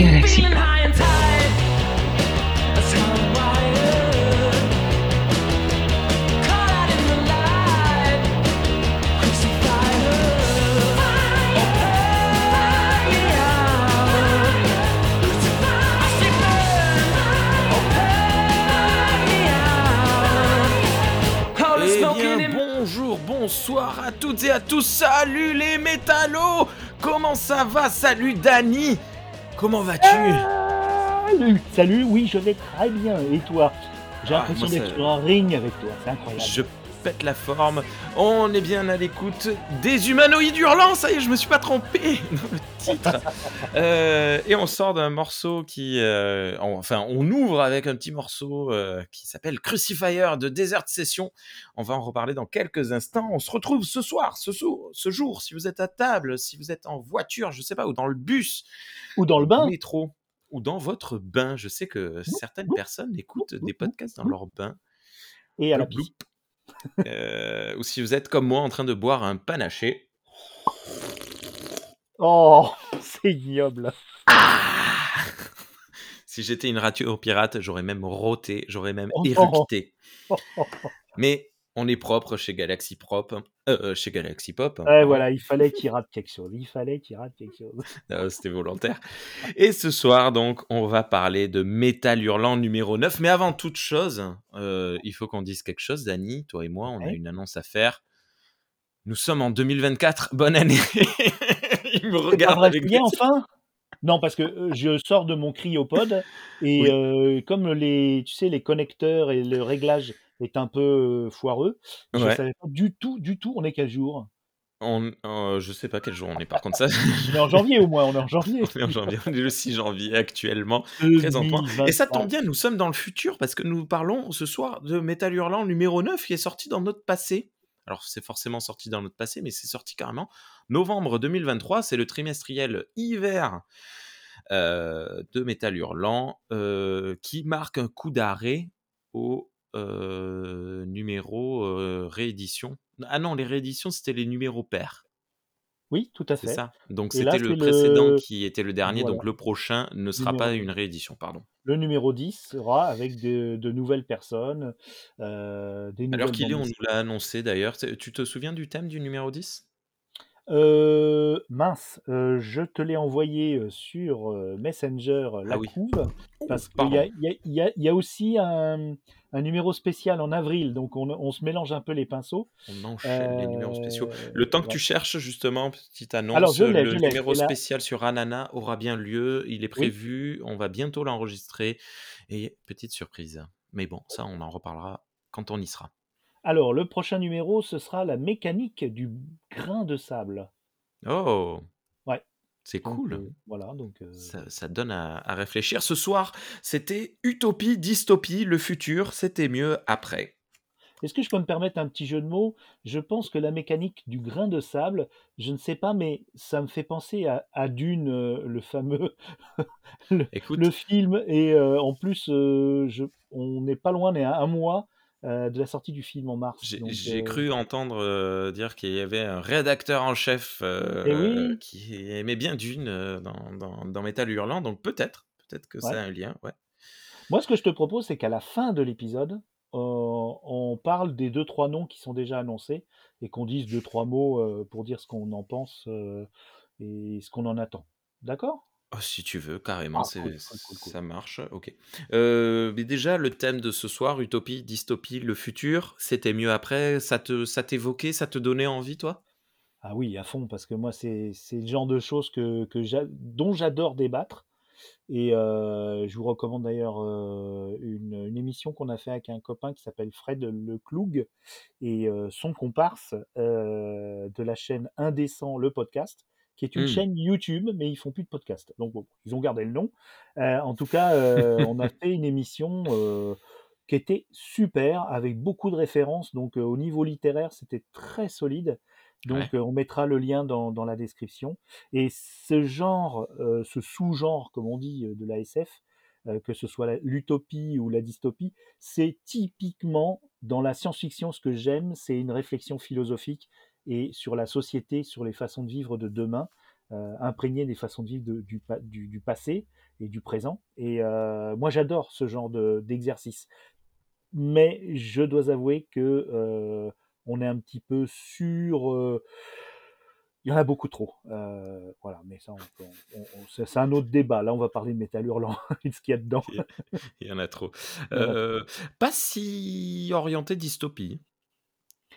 Galaxy Pop. Eh bien, bonjour, bonsoir à toutes et à tous. Salut les métallos Comment ça va? Salut Dani Comment vas-tu Salut, salut, oui, je vais très bien. Et toi? J'ai Ah, l'impression d'être sur un ring avec toi, c'est incroyable. Je pète la forme. On est bien à l'écoute des humanoïdes hurlants. Ça y est, je me suis pas trompé dans le titre. Euh, et on sort d'un morceau qui, euh, on- enfin, on ouvre avec un petit morceau euh, qui s'appelle Crucifier de Desert Session. On va en reparler dans quelques instants. On se retrouve ce soir, ce, jour, si vous êtes à table, si vous êtes en voiture, je sais pas, ou dans le bus, Ou dans le bain métro, ou dans votre bain. Je sais que certaines personnes écoutent des podcasts dans leur bain. et à la. Euh, ou si vous êtes comme moi en train de boire un panaché. Oh, c'est ignoble. Si j'étais une radio pirate, j'aurais même roté, j'aurais même Oh. Mais on est propre chez Galaxy Prop, euh, euh, chez Galaxy Pop. hein, Ouais, voilà, il fallait qu'il rate quelque chose. Il fallait qu'il rate quelque chose. C'était volontaire. Et ce soir, donc, on va parler de Métal Hurlant numéro 9. Mais avant toute chose, euh, il faut qu'on dise quelque chose, Dani. Toi et moi, on a une annonce à faire. Nous sommes en 2024. Bonne année. il me regarde vrai, avec bien enfin? Non, parce que je sors de mon cryopode et Oui. euh, comme les, tu sais, les connecteurs et le réglage est un peu foireux, je savais pas du tout, du tout, on est quel jour On, euh, je sais pas quel jour on est. Par contre, ça, On est en janvier au moins, on est en janvier. on est en janvier. On est le 6 janvier actuellement. présentement. Et ça tombe 2024. bien, nous sommes dans le futur parce que nous parlons ce soir de Metal Hurlant numéro 9 qui est sorti dans notre passé. Alors, c'est forcément sorti dans notre passé, mais c'est sorti carrément novembre 2023. C'est le trimestriel hiver euh, de Metal Hurlant euh, qui marque un coup d'arrêt au euh, numéro euh, réédition. Ah non, les rééditions, c'était les numéros pairs. Oui, tout à C'est fait. ça. Donc c'était le c'est précédent le- qui était le dernier, Voilà. donc le prochain ne sera Numéro pas une réédition, pardon. Le numéro 10 sera avec de, de nouvelles personnes, euh, des nouvelles Alors qu'il est, on nous l'a annoncé d'ailleurs. C'est- Tu te souviens du thème du numéro 10 Euh, mince, euh, je te l'ai envoyé euh, sur Messenger euh, la Ah oui. couve, Oh, parce qu'il y a, y y y aussi un, un numéro spécial en avril, donc on, on se mélange un peu les pinceaux. On enchaîne les numéros spéciaux. Le temps que tu cherches, justement, petite annonce, Alors, je le je numéro là- spécial sur Anana aura bien lieu. Il est Oui. prévu. On va bientôt l'enregistrer. Et petite surprise. Mais bon, ça, on en reparlera quand on y sera. Alors, le prochain numéro, ce sera la mécanique du grain de sable. Oh Ouais. C'est Donc, cool. euh, voilà, donc... euh, Ça, ça donne à, à réfléchir. Ce soir, c'était utopie, dystopie, le futur, c'était mieux après. Est-ce que je peux me permettre un petit jeu de mots? Je pense que la mécanique du grain de sable, je ne sais pas, mais ça me fait penser à, à Dune, euh, le fameux le, Écoute, le film. Et euh, en plus, euh, je, on n'est pas loin, on est à un mois de la sortie du film en mars. j'ai euh, cru entendre euh, dire qu'il y avait un rédacteur en chef euh, Eh oui. qui aimait bien Dune euh, dans, dans, dans Metal Hurlant, donc peut-être, peut-être que ça a un lien. Ouais. Moi, ce que je te propose, c'est qu'à la fin de l'épisode, euh, on parle des deux trois noms qui sont déjà annoncés et qu'on dise deux trois mots euh, pour dire ce qu'on en pense euh, et ce qu'on en attend. D'accord? Oh, si tu veux, carrément, Ah, c'est, cool, cool, cool, cool. ça marche. Ok. Euh, mais déjà, le thème de ce soir, utopie, dystopie, le futur, c'était mieux après? Ça te, ça t'évoquait, ça te donnait envie, toi? Ah oui, à fond, parce que moi, c'est c'est le genre de choses que, que j'a- dont j'adore débattre. Et euh, je vous recommande d'ailleurs euh, une, une émission qu'on a fait avec un copain qui s'appelle Fred Lecloug et son comparse de la chaîne Indécent, le podcast, qui est une Hmm. chaîne YouTube, mais ils font plus de podcast. Donc bon, ils ont gardé le nom. Euh, en tout cas, euh, on a fait une émission euh, qui était super, avec beaucoup de références. Donc au niveau littéraire, c'était très solide. Donc Ouais. on mettra le lien dans, dans la description. Et ce genre, ce sous-genre, comme on dit, de la SF, que ce soit l'utopie ou la dystopie, c'est typiquement dans la science-fiction ce que j'aime, c'est une réflexion philosophique et sur la société, sur les façons de vivre de demain. euh, imprégné des façons de vivre de- du, pa- du, du passé et du présent. Et euh, moi, j'adore ce genre de- d'exercice. Mais je dois avouer que euh, on est un petit peu sur. euh, il y en a beaucoup trop. Euh, voilà, mais ça, c'est un autre débat. Là, on va parler de métal hurlant et de ce qu'il y a dedans. Il y en a trop. Il y en a trop. Euh, pas si orienté dystopie.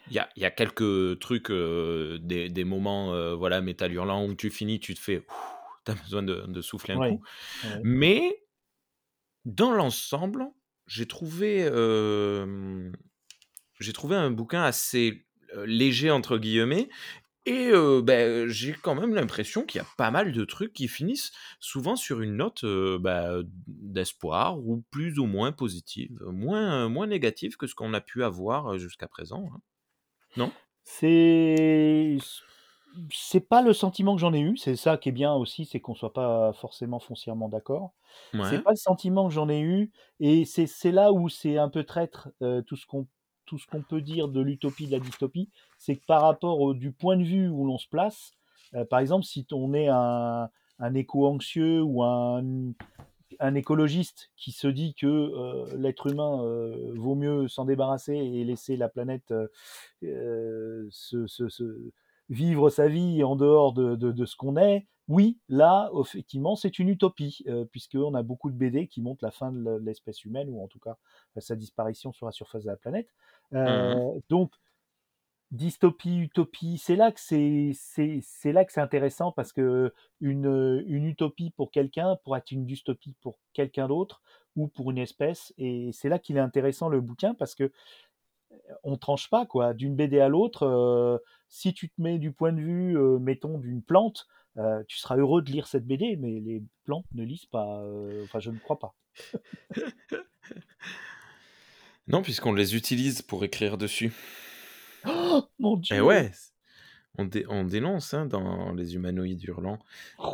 Il y a, y a quelques trucs, euh, des, des moments, euh, voilà, métal hurlant où tu finis, tu te fais, t'as besoin de, de souffler un Ouais, coup. ouais. Mais dans l'ensemble, j'ai trouvé, euh, j'ai trouvé un bouquin assez léger entre guillemets. Et euh, ben, j'ai quand même l'impression qu'il y a pas mal de trucs qui finissent souvent sur une note euh, bah, d'espoir ou plus ou moins positive, moins, moins négative que ce qu'on a pu avoir jusqu'à présent. hein. Non C'est c'est pas le sentiment que j'en ai eu. C'est ça qui est bien aussi, c'est qu'on soit pas forcément foncièrement d'accord. C'est Ouais. pas le sentiment que j'en ai eu, et c'est c'est là où c'est un peu traître euh, tout ce qu'on tout ce qu'on peut dire de l'utopie, de la dystopie, c'est que par rapport au, du point de vue où l'on se place, euh, par exemple, si on est un, un éco-anxieux ou un, un écologiste qui se dit que euh, l'être humain euh, vaut mieux s'en débarrasser et laisser la planète euh, se, se- se- vivre sa vie en dehors de, de- de ce qu'on est, oui, là, effectivement, c'est une utopie, puisqu'on a beaucoup de BD qui montrent la fin de l'espèce humaine, ou en tout cas sa disparition sur la surface de la planète. Mhm. donc, dystopie, utopie, c'est là que c'est c'est c'est là que c'est intéressant parce que une, une utopie pour quelqu'un pourrait être une dystopie pour quelqu'un d'autre ou pour une espèce et c'est là qu'il est intéressant le bouquin parce que on tranche pas quoi d'une BD à l'autre euh, si tu te mets du point de vue euh, mettons d'une plante euh, tu seras heureux de lire cette BD mais les plantes ne lisent pas euh, enfin je ne crois pas Non, puisqu'on les utilise pour écrire dessus. Oh, mon Et dieu Eh ouais, on, dé- on dénonce hein, dans les humanoïdes hurlants. euh,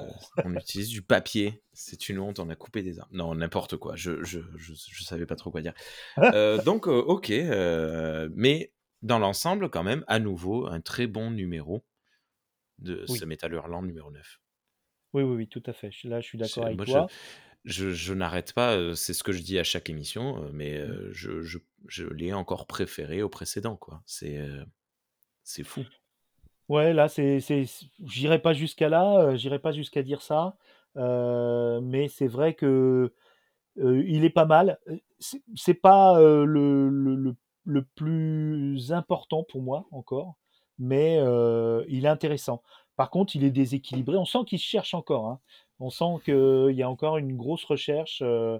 on utilise du papier. C'est une honte, on a coupé des arbres. Non, n'importe quoi. Je, je, je, je savais pas trop quoi dire. Euh, donc, euh, ok. mais dans l'ensemble, quand même, à nouveau, un très bon numéro de oui ce métal hurlant numéro 9. oui oui oui tout à fait là je suis d'accord avec Moi, toi je, je n'arrête pas, euh, c'est ce que je dis à chaque émission, euh, mais euh, je, l'ai encore préféré au précédent, quoi. C'est fou. Ouais, là, c'est, c'est, j'irai pas jusqu'à là, j'irai pas jusqu'à dire ça, mais c'est vrai que il est pas mal. C'est, c'est pas le, le, le, plus important pour moi encore, mais il est intéressant. Par contre, il est déséquilibré. On sent qu'il cherche encore. hein. On sent qu'il y a encore une grosse recherche. euh,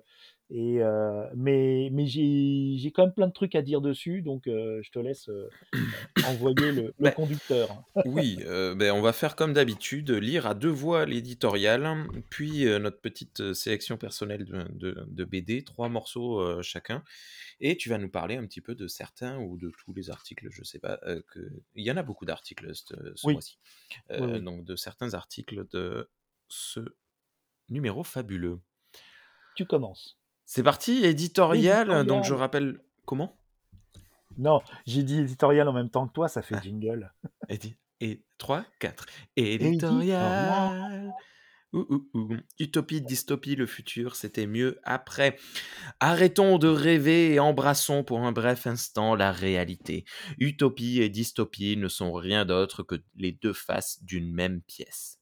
et, euh, mais mais j'ai, quand même plein de trucs à dire dessus, donc euh, je te laisse envoyer le, le Ben, conducteur. oui, ben, on va faire comme d'habitude, lire à deux voix l'éditorial, puis notre petite sélection personnelle de, de- de BD, trois morceaux chacun, et tu vas nous parler un petit peu de certains ou de tous les articles, je sais pas, que... il y en a beaucoup d'articles ce, ce Oui, mois-ci, oui. donc de certains articles de ce numéro fabuleux. Tu commences. C'est parti, éditorial, donc je rappelle... Comment? Non, j'ai dit éditorial en même temps que toi, ça fait Ah, jingle. édi- Et 3, 4. Éditorial. Éditorial. Ouh, ouh, ouh. Utopie, dystopie, le futur, c'était mieux après. Arrêtons de rêver et embrassons pour un bref instant la réalité. Utopie et dystopie ne sont rien d'autre que les deux faces d'une même pièce.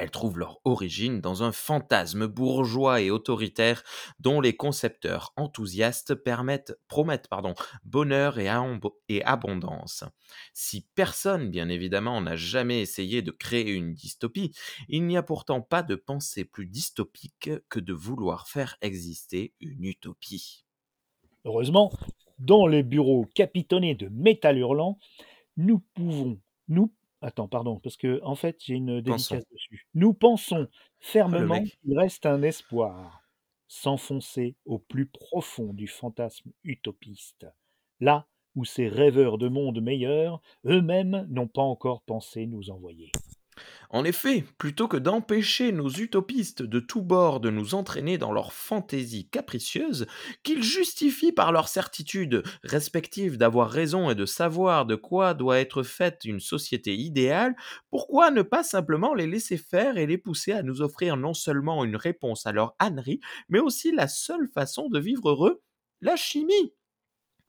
Elles trouvent leur origine dans un fantasme bourgeois et autoritaire dont les concepteurs enthousiastes permettent, promettent bonheur et, et abondance. Si personne, bien évidemment, n'a jamais essayé de créer une dystopie, il n'y a pourtant pas de pensée plus dystopique que de vouloir faire exister une utopie. Heureusement, dans les bureaux capitonnés de métal hurlant, nous pouvons, nous, attends, pardon, parce que en fait, j'ai une Pensons. dédicace dessus. Nous pensons le fermement qu'il reste un espoir, s'enfoncer au plus profond du fantasme utopiste, là où ces rêveurs de monde meilleur eux-mêmes n'ont pas encore pensé nous envoyer. En effet, plutôt que d'empêcher nos utopistes de tous bords de nous entraîner dans leurs fantaisies capricieuses, qu'ils justifient par leur certitude respective d'avoir raison et de savoir de quoi doit être faite une société idéale, pourquoi ne pas simplement les laisser faire et les pousser à nous offrir non seulement une réponse à leur ânerie, mais aussi la seule façon de vivre heureux, la chimie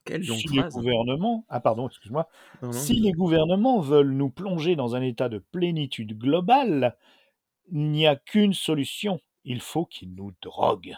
Quelle Si les phrase gouvernements ah pardon, excuse-moi. Non, non, Si les gouvernements veulent nous plonger dans un état de plénitude globale, il n'y a qu'une solution, il faut qu'ils nous droguent.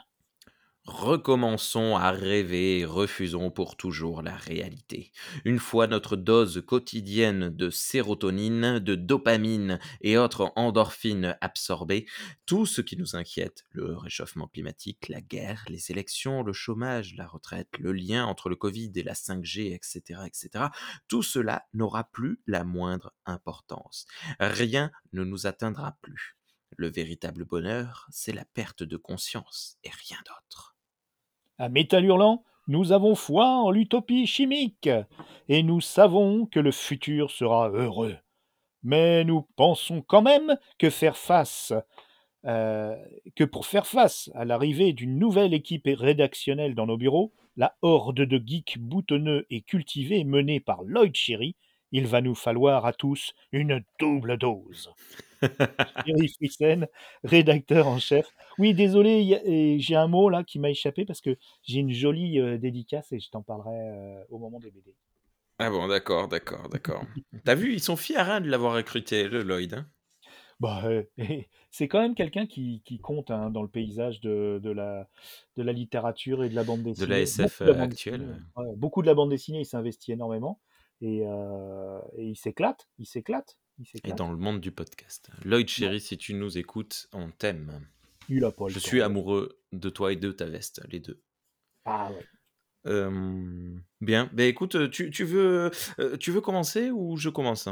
Recommençons à rêver et refusons pour toujours la réalité. Une fois notre dose quotidienne de sérotonine, de dopamine et autres endorphines absorbées, tout ce qui nous inquiète, le réchauffement climatique, la guerre, les élections, le chômage, la retraite, le lien entre le Covid et la 5G, etc., etc., tout cela n'aura plus la moindre importance. Rien ne nous atteindra plus. Le véritable bonheur, c'est la perte de conscience et rien d'autre. À Métal nous avons foi en l'utopie chimique, et nous savons que le futur sera heureux. Mais nous pensons quand même que faire face euh, que pour faire face à l'arrivée d'une nouvelle équipe rédactionnelle dans nos bureaux, la horde de geeks boutonneux et cultivés menée par Lloyd Cherry, il va nous falloir à tous une double dose. Thierry Frissen, rédacteur en chef. Oui, désolé, j'ai un mot là qui m'a échappé parce que j'ai une jolie euh, dédicace et je t'en parlerai euh, au moment des BD. Ah bon, d'accord, d'accord, d'accord. T'as vu, ils sont fiers hein, de l'avoir recruté, le Lloyd. hein. Bah, euh, c'est quand même quelqu'un qui, qui compte hein, dans le paysage de, de la, de la littérature et de la bande de dessinée. la SF Beaucoup de la euh, bande actuelle. dessinée, ouais. ouais, beaucoup de la bande dessinée, il s'investit énormément et, euh, et il s'éclate, il s'éclate, il Et s'éclate. dans le monde du podcast. Lloyd Cherry, si tu nous écoutes, on t'aime. Il a pas le Je suis amoureux de toi et de ta veste, les deux. Ah ouais. Euh, bien, ben écoute, tu, tu veux, euh, tu veux commencer ou je commence?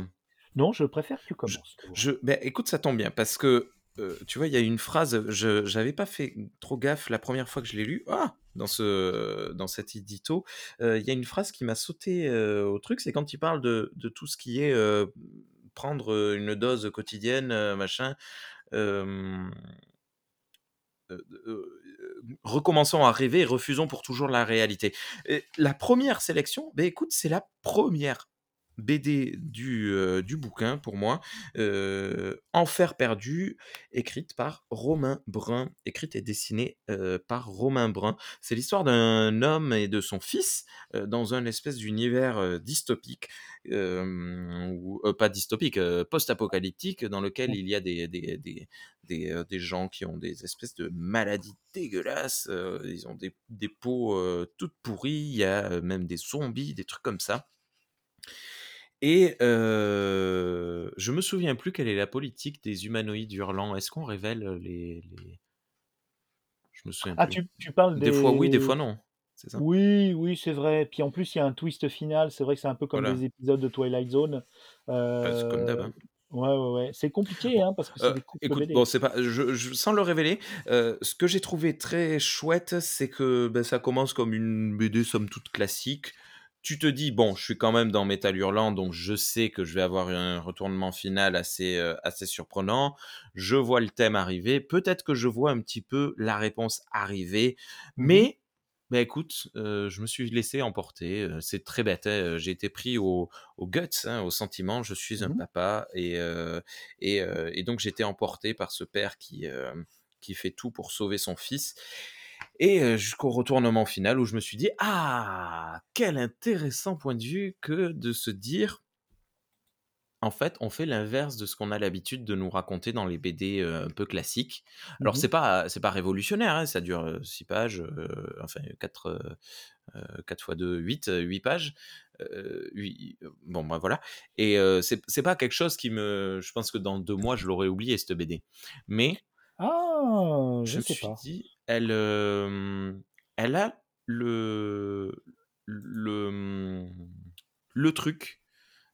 Non, je préfère que tu commences. Je, ben, écoute, ça tombe bien parce que euh, tu vois, il y a une phrase, je j'avais pas fait trop gaffe la première fois que je l'ai lu. Ah, dans ce dans cet édito, il y a une phrase qui m'a sauté au truc, c'est quand il parle de, tout ce qui est prendre une dose quotidienne, machin. recommençons à rêver et refusons pour toujours la réalité. La première sélection, ben écoute, c'est la première BD du, euh, du bouquin pour moi, euh, Enfer perdu, écrite par Romain Brun, écrite et dessinée euh, par Romain Brun. C'est l'histoire d'un homme et de son fils dans un espèce d'univers dystopique, ou pas dystopique, post-apocalyptique, dans lequel il y a des, des, des, des, des gens qui ont des espèces de maladies dégueulasses, ils ont des, des peaux toutes pourries, il y a même des zombies, des trucs comme ça. Et euh, je me souviens plus quelle est la politique des humanoïdes hurlants. Est-ce qu'on révèle les, les... Je me souviens Ah, plus. tu, tu parles Des fois oui, des des... fois non. Ça? Oui, oui, c'est vrai. Puis en plus, il y a un twist final. C'est vrai que c'est un peu comme Voilà. des épisodes de Twilight Zone. Bah, comme d'hab. Hein. Ouais, ouais, ouais. C'est compliqué, hein, parce que c'est Euh, des écoute, bon, c'est pas, je, je- sans le révéler, euh, ce que j'ai trouvé très chouette, c'est que ben, ça commence comme une BD somme toute classique. Tu te dis, bon, je suis quand même dans Metal Hurlant, donc je sais que je vais avoir un retournement final assez, euh, assez surprenant. Je vois le thème arriver. Peut-être que je vois un petit peu la réponse arriver. Mhm. Mais, ben écoute, euh, je me suis laissé emporter. euh, C'est très bête. hein, J'ai été pris au, au guts, hein, au sentiment. Je suis un Mhm. papa. Et, euh, et, euh, et donc j'étais emporté par ce père qui, euh, qui fait tout pour sauver son fils. Et euh, jusqu'au retournement final où je me suis dit, ah, quel intéressant point de vue que de se dire, en fait, on fait l'inverse de ce qu'on a l'habitude de nous raconter dans les BD euh, un peu classiques. Alors, Mhm. c'est pas, c'est pas révolutionnaire, hein, ça dure 6 pages, euh, enfin 4, 4 x 2, 8, 8 pages. Euh, bon, bah voilà. Et euh, c'est c'est pas quelque chose qui me. Je pense que dans deux mois, je l'aurais oublié, cette BD. Mais Ah, je je me sais suis pas. dit, elle, a le, le truc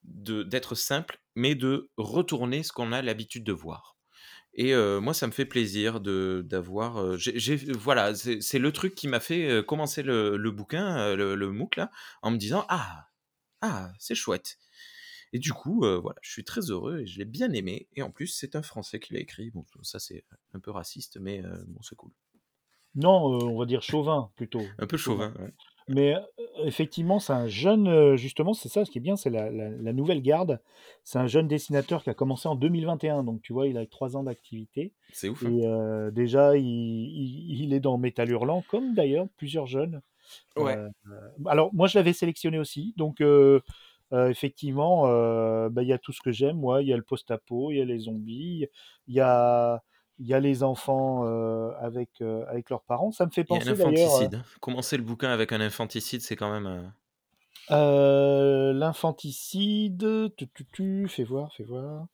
d'être simple, mais de retourner ce qu'on a l'habitude de voir. Et moi, ça me fait plaisir de d'avoir. voilà, c'est le truc qui m'a fait commencer le, bouquin, le, MOOC là, en me disant ah ah c'est chouette. Et du coup, voilà, je suis très heureux et je l'ai bien aimé. Et en plus, c'est un Français qui l'a écrit. Bon, ça c'est un peu raciste, mais bon, c'est cool. Non, euh, on va dire chauvin plutôt. Un peu chauvin, ouais. Mais euh, effectivement, c'est un jeune, euh, justement, c'est ça, ce qui est bien, c'est la, la- la nouvelle garde. C'est un jeune dessinateur qui a commencé en 2021, donc tu vois, il a trois ans d'activité. C'est ouf. hein. Et euh, déjà, il, il- il est dans Métal Hurlant, comme d'ailleurs plusieurs jeunes. Ouais. Euh, alors, moi, je l'avais sélectionné aussi, donc euh, effectivement, bah, il y a tout ce que j'aime, moi. Il y a le post-apo, il y a les zombies, il y a, il y a les enfants euh, avec, euh, avec leurs parents. Ça me fait Il y a un penser d'ailleurs. euh, infanticide. hein. Commencer le bouquin avec un infanticide, c'est quand même. euh, L'infanticide, tu, tu, tu, fais voir, fais voir.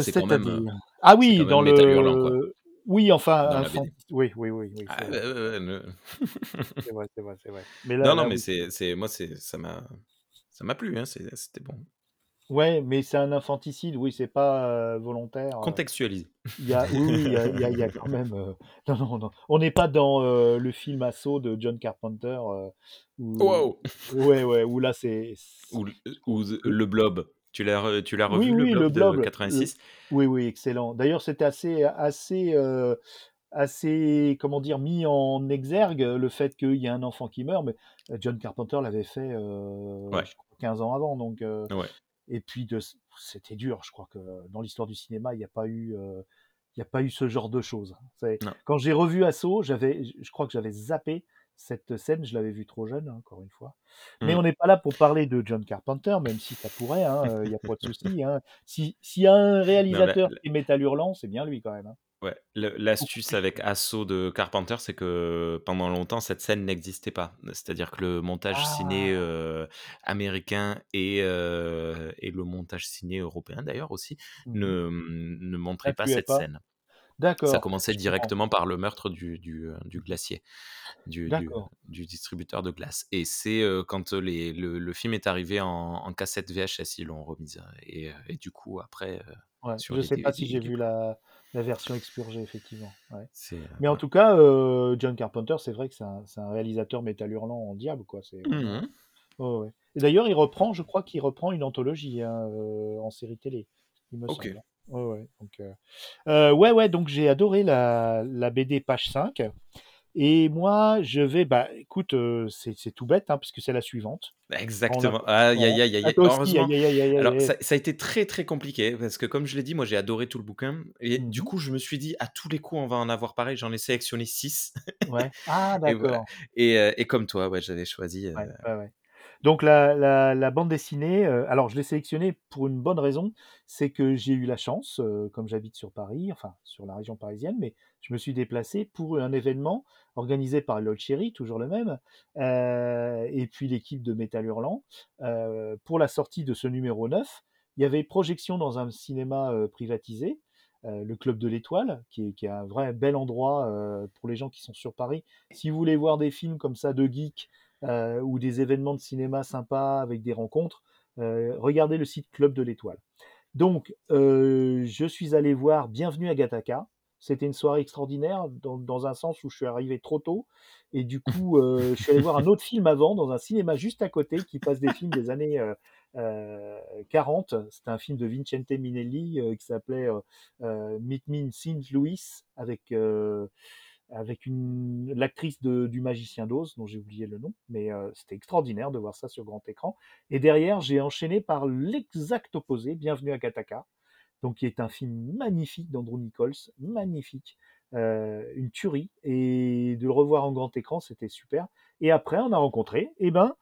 C'est quand même. Ah oui, quand même dans Métal Hurlant, le. Oui, enfin, Dans infant-. Oui, oui, oui, oui, Ah, ne- c'est vrai, c'est vrai, c'est vrai. Mais là, non, non, là, mais oui. c'est, c'est, moi, c'est, ça m'a, ça m'a plu, hein, c'était bon. Ouais, mais c'est un infanticide, oui, c'est pas euh, volontaire. euh. Contextualisé. Il y a, oui, oui, il y a, il y a- il y a quand même. euh, Non, non, non. On n'est pas dans euh, le film Assaut de John Carpenter. euh, où... Wow. Ouais, ouais, où là, c'est. Ou, le- ou the- le blob. Tu l'as, re- tu l'as Oui, revu oui, le le blob, blob. de le- 86 Oui, oui, excellent. D'ailleurs, c'était assez, assez, euh, assez, comment dire, mis en exergue le fait qu'il y a un enfant qui meurt, mais euh, John Carpenter l'avait fait, euh, Ouais. je crois, 15 ans avant, donc. euh, Ouais. Et puis, de, c'était dur. Je crois que dans l'histoire du cinéma, il n'y a pas eu, euh, il n'y a pas eu ce genre de choses. Non. Quand j'ai revu Assaut, j'avais, je crois que j'avais zappé cette scène. Je l'avais vue trop jeune, hein, encore une fois. Mais Mm. on n'est pas là pour parler de John Carpenter, même si ça pourrait. Il n'y a pas de souci. Hein. Si- S'il y a un réalisateur la- qui est métal hurlant, c'est bien lui quand même. Hein. Ouais, le- l'astuce avec Assaut de Carpenter, c'est que pendant longtemps, cette scène n'existait pas. C'est-à-dire que le montage ciné Ah. euh, américain et, euh, et le montage ciné européen, d'ailleurs aussi, Mhm. ne, ne montraient pas N'incluait cette pas. scène. D'accord. Ça commençait je comprends. directement par le meurtre du, du, euh, du glacier, du, du, D'accord. du distributeur de glace. Et c'est euh, quand les, le, le film est arrivé en, en cassette VHS, ils l'ont remise. Et, euh, et du coup, après, euh, Ouais. sur Je les sais pas DVD, si j'ai il est vu plus. la, la version expurgée, effectivement. Ouais. Euh, Mais en tout cas, euh, John Carpenter, c'est vrai que c'est un, réalisateur métal hurlant en diable, quoi. C'est ouais. Et d'ailleurs, il reprend, je crois qu'il reprend une anthologie hein, euh, en série télé, il me semble. Ouais, ouais. Donc, euh, euh, ouais, ouais, donc j'ai adoré la, la BD page 5. Et moi, je vais, bah écoute, euh, c'est tout bête, hein, puisque c'est la suivante. A- Exactement. Aïe, aïe, aïe, aïe, aïe. toi aussi, Heureusement. aïe, aïe, aïe, aïe, Alors, ça, ça a été très, très compliqué parce que, comme je l'ai dit, moi, j'ai adoré tout le bouquin. Et du Mhm. coup, je me suis dit, à tous les coups, on va en avoir pareil. J'en ai sélectionné 6. Ouais. Ah, Et voilà. d'accord. Et, euh, et comme toi, ouais, j'avais choisi. euh, Ouais, ouais, ouais. Donc la, la, la bande dessinée, euh, alors je l'ai sélectionnée pour une bonne raison, c'est que j'ai eu la chance, euh, comme j'habite sur Paris, enfin sur la région parisienne, mais je me suis déplacé pour un événement organisé par Lol toujours le même, euh, et puis l'équipe de Métal Hurlant, euh, pour la sortie de ce numéro 9. Il y avait projection dans un cinéma euh, privatisé, euh, le Club de l'Étoile, qui est, qui est un vrai bel endroit euh, pour les gens qui sont sur Paris. Si vous voulez voir des films comme ça de geeks, euh, ou des événements de cinéma sympas avec des rencontres, euh, regardez le site Club de l'Étoile. Donc, euh, je suis allé voir Bienvenue à Gataka. C'était une soirée extraordinaire dans, dans un sens où je suis arrivé trop tôt et du coup, euh, je suis allé voir un autre film avant dans un cinéma juste à côté qui passe des films des années euh, euh, 40. C'était un film de Vincente Minelli euh, qui s'appelait euh, euh, Meet Me in St. Louis avec euh, avec l'actrice du Magicien d'Oz, dont j'ai oublié le nom, mais euh, c'était extraordinaire de voir ça sur grand écran. Et derrière, j'ai enchaîné par l'exact opposé, Bienvenue à Kataka, donc qui est un film magnifique d'Andrew Nichols, magnifique, euh, une tuerie, et de le revoir en grand écran, c'était super. Et après, on a rencontré, eh ben,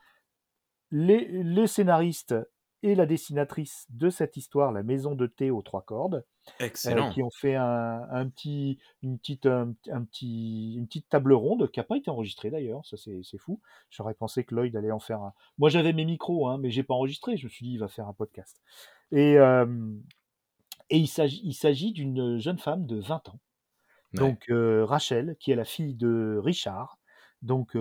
les, le scénariste et la dessinatrice de cette histoire, La Maison de thé aux trois cordes, euh, Excellent. qui ont fait un, un petit, une, petite, un, un petit, une petite table ronde qui n'a pas été enregistrée d'ailleurs, ça c'est fou. J'aurais pensé que Lloyd allait en faire un. Moi j'avais mes micros, hein, mais j'ai pas enregistré. Je me suis dit il va faire un podcast. Et, euh, et il s'agit il s'agit d'une jeune femme de 20 ans, Ouais. donc euh, Rachel, qui est la fille de Richard. Donc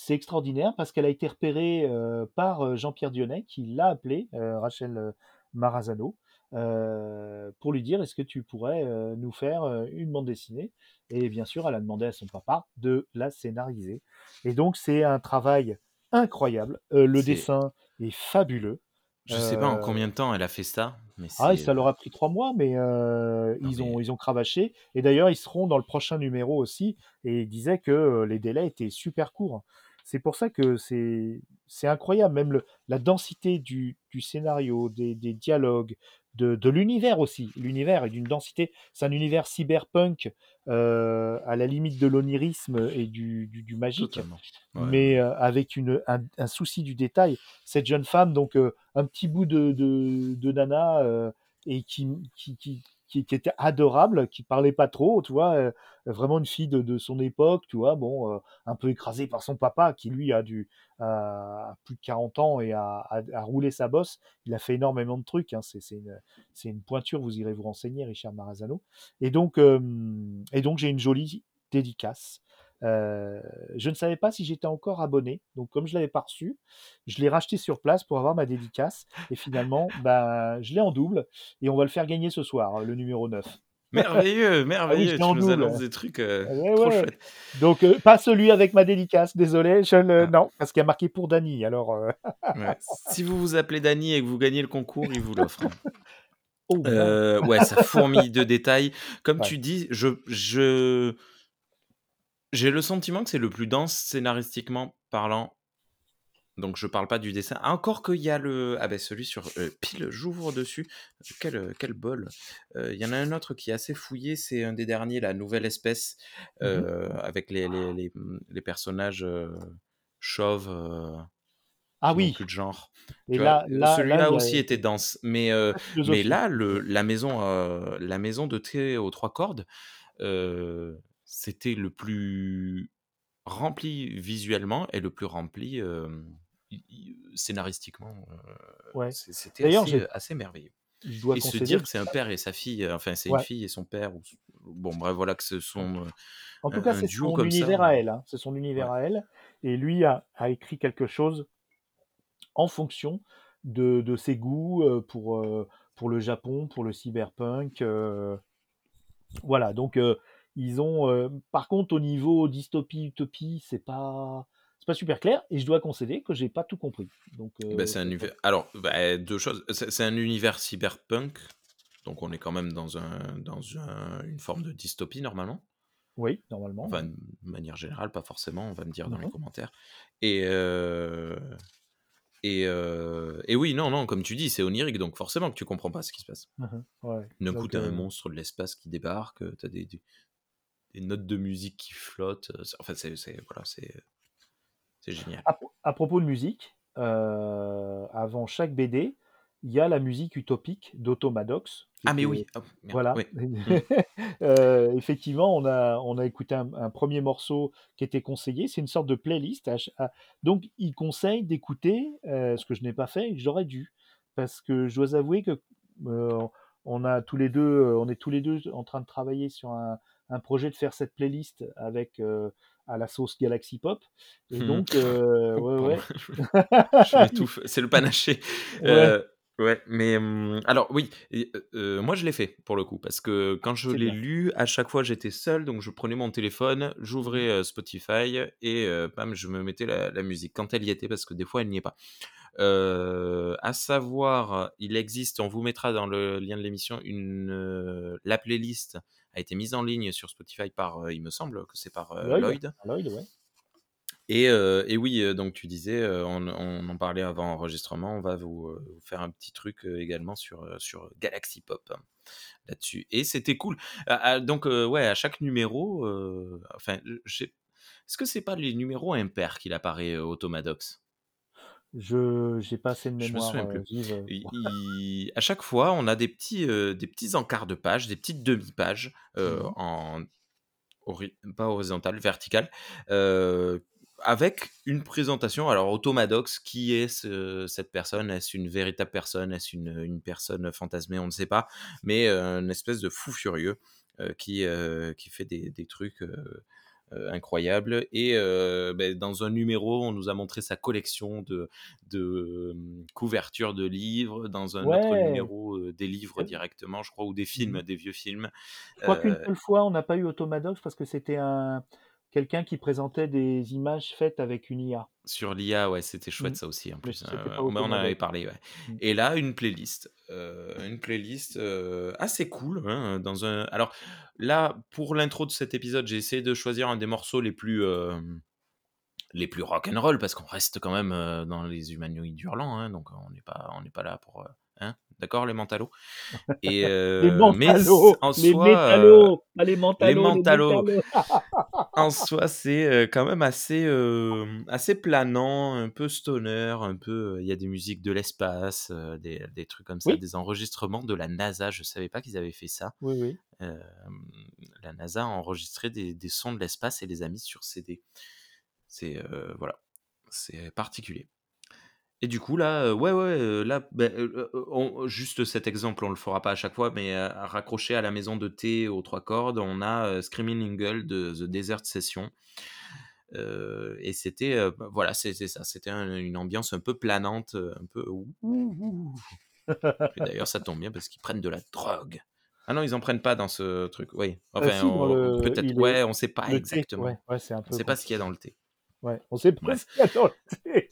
c'est extraordinaire parce qu'elle a été repérée euh, par euh, Jean-Pierre Dionnet qui l'a appelée, euh, Rachel Marazano, euh, pour lui dire est-ce que tu pourrais euh, nous faire euh, une bande dessinée? Et bien sûr, elle a demandé à son papa de la scénariser. Et donc c'est un travail incroyable. Le dessin est fabuleux. Je sais pas en combien de temps elle a fait ça, mais Ah, ça leur a pris 3 mois, mais non ils mais ont ils ont cravaché et d'ailleurs, ils seront dans le prochain numéro aussi et ils disaient que, les délais étaient super courts. C'est pour ça que c'est incroyable, même le la densité du du scénario, des des dialogues, de de l'univers aussi. L'univers est d'une densité c'est un univers cyberpunk, heu, à la limite de l'onirisme et du du du magique. Ouais, mais heu, avec une un un souci du détail. Cette jeune femme donc, heu, un petit bout de de de nana, et qui qui qui qui qui était adorable, qui parlait pas trop, tu vois? Heu, vraiment une fille de de son époque, tu vois? Bon, heu, un peu écrasée par son papa qui lui a du a plus de 40 ans et a a a roulé sa bosse. Il a fait énormément de trucs, hein, c'est une une pointure, vous irez vous renseigner, Richard Marazano et donc hem et donc j'ai une jolie dédicace. Heu, je ne savais pas si j'étais encore abonné, donc comme je l'avais pas reçu, je l'ai racheté sur place pour avoir ma dédicace et finalement, bah, je l'ai en double et on va le faire gagner ce soir, le numéro 9. Merveilleux, Ah oui, merveilleux, tu nous double. annonces des trucs, Ouais, trop ouais. chouettes. Donc heu, pas celui avec ma dédicace, désolé, je le Ah. non, parce qu'il y a marqué pour Dany, alors Ouais. Si vous vous appelez Dany et que vous gagnez le concours, il vous l'offre, hein. Oh ouais, ça fourmille de détails. Comme tu dis, je je j'ai le sentiment que c'est le plus dense scénaristiquement parlant donc je parle pas du dessin. Encore qu'il y a le ah beh, celui sur, heu, pile j'ouvre dessus, quel, heu, quel bol. Heu, il y en a un autre qui est assez fouillé, c'est un des derniers, la Nouvelle Espèce, Mmh avec les les les, mmh, les personnages, chauves, Ah oui! plus de genre. Là là là, celui-là a aussi était dense, mais mais là, le la maison, la maison de thé aux 3 cordes, c'était le plus rempli visuellement et le plus rempli, scénaristiquement, Ouais. c'était assez, merveilleux je dois et se dire que c'est un père et sa fille, enfin, c'est une fille et son père ou bon bref, voilà, que ce sont, En tout cas, un c'est son comme ça, univers à elle, hein, c'est son ouais. univers à elle et lui a a écrit quelque chose en fonction de de ses goûts, pour, pour le Japon, pour le cyberpunk, voilà donc ils ont, heu par contre au niveau dystopie, utopie, c'est pas c'est pas super clair et je dois concéder que j'ai pas tout compris. Donc Bah, heu, c'est un univers alors, bah, 2 choses, c'est un univers cyberpunk, donc on est quand même dans un dans un une forme de dystopie normalement. oui, normalement, Enfin, de manière générale, pas forcément, on va me dire dans les commentaires. Et heu et et oui, non, non, comme tu dis, c'est onirique, donc forcément que tu comprends pas ce qui se passe. Mh. Ouais, D'un coup, donc tu as un monstre de l'espace qui débarque, heu, tu as des des des notes de musique qui flottent, c'est enfin, c'est voilà, c'est c'est génial. À pro à propos de musique, heu, avant chaque BD, il y a la musique utopique d'Automadox Ah mais était oui! Merde, voilà, oui. Mmh. heu, effectivement, on a on a écouté un un 1 morceau qui était conseillé. C'est une sorte de playlist à ch à donc il conseille d'écouter, ce que je n'ai pas fait et que j'aurais dû. Parce que je dois avouer que, on a tous les 2, heu, on est tous les 2 en train de travailler sur un un projet de faire cette playlist avec, heu, à la sauce Galaxy Pop et Mmh donc heu, Oh ouais, ouais. je m'étouffe, c'est le panaché. Ouais, Heu, ouais, mais mmh, alors oui et moi je l'ai fait pour le coup parce que quand je l'ai lu, à chaque fois j'étais seul, donc je prenais mon téléphone, j'ouvrais, Spotify et bam, je me mettais la la musique quand elle y était parce que des fois elle n'y est pas. À savoir, il existe, on vous mettra dans le lien de l'émission une, la playlist a été mise en ligne sur Spotify par, heu, il me semble que c'est par, heu, Lloyd, Lloyd Lloyd, ouais. et oui, donc tu disais, on on en parlait avant enregistrement, on va vous, faire un petit truc, également sur, Galaxy Pop, hein, là-dessus et c'était cool. À à donc ouais, à chaque numéro, enfin, je sais est-ce que c'est pas les numéros impairs qu'il apparaît, heu, Automadox? Je j'ai pas assez de Je me mémoire, souviens heu, plus. vive, pour i à chaque fois, on a des petits, heu, des petits encarts de pages, des petites demi-pages, mmh en hori pas horizontales, verticales, heu, avec une présentation. Alors Automadox, qui est ce cette personne? Est-ce une véritable personne? Est-ce une, une personne fantasmée? On ne sait pas, mais une espèce de fou furieux, qui, qui fait des des trucs, heu, incroyables et heu, beh, dans un numéro, on nous a montré sa collection de de, hem, couvertures de livres, dans un autre numéro, heu, des livres directement, je crois, ou des mmh. films, des vieux films, Je crois qu'une seule fois, on n'a pas eu Automadox parce que c'était un quelqu'un qui présentait des images faites avec une IA. Sur l'IA, ouais, c'était chouette Mmh. ça aussi en plus. pas on en avait parlé, ouais. Mmh. Et là, une playlist, heu, une playlist, heu, assez cool, hein, dans un alors là, pour l'intro de cet épisode, j'ai essayé de choisir un des morceaux les plus, hem, les plus rock and roll parce qu'on reste quand même, dans les humanoïdes hurlants, hein, donc on n'est pas on n'est pas là pour, hein, d'accord les mentallos? Et Les heu, mais mentalos! en Les soi, les les mentalos, les mentallos! En soi, c'est, quand même assez, assez planant, un peu stoner, un peu, il y a des musiques de l'espace, des des trucs comme ça, Oui. des enregistrements de la NASA. Je savais pas qu'ils avaient fait ça. Oui, oui. Hem, la NASA a enregistré des des sons de l'espace et les a mis sur CD. C'est, voilà, c'est particulier. Et du coup là, heu, ouais, ouais, heu, là, heu, on juste cet exemple, on le fera pas à chaque fois, mais, raccroché à la maison de thé aux 3 cordes, on a, Screaming Eagle de The Desert Session. Et c'était, bah, voilà, c'était ça, c'était un une ambiance un peu planante, un peu ouh ouh ouh. Et d'ailleurs, ça tombe bien parce qu'ils prennent de la drogue. Ah non, ils en prennent pas dans ce truc, oui. Enfin, si dans on le peut-être il est ouais, on sait pas le thé, ouais, exactement. ouais, c'est un On peu sait pas ce qu'il y a compliqué. dans le thé. Ouais, on sait pas.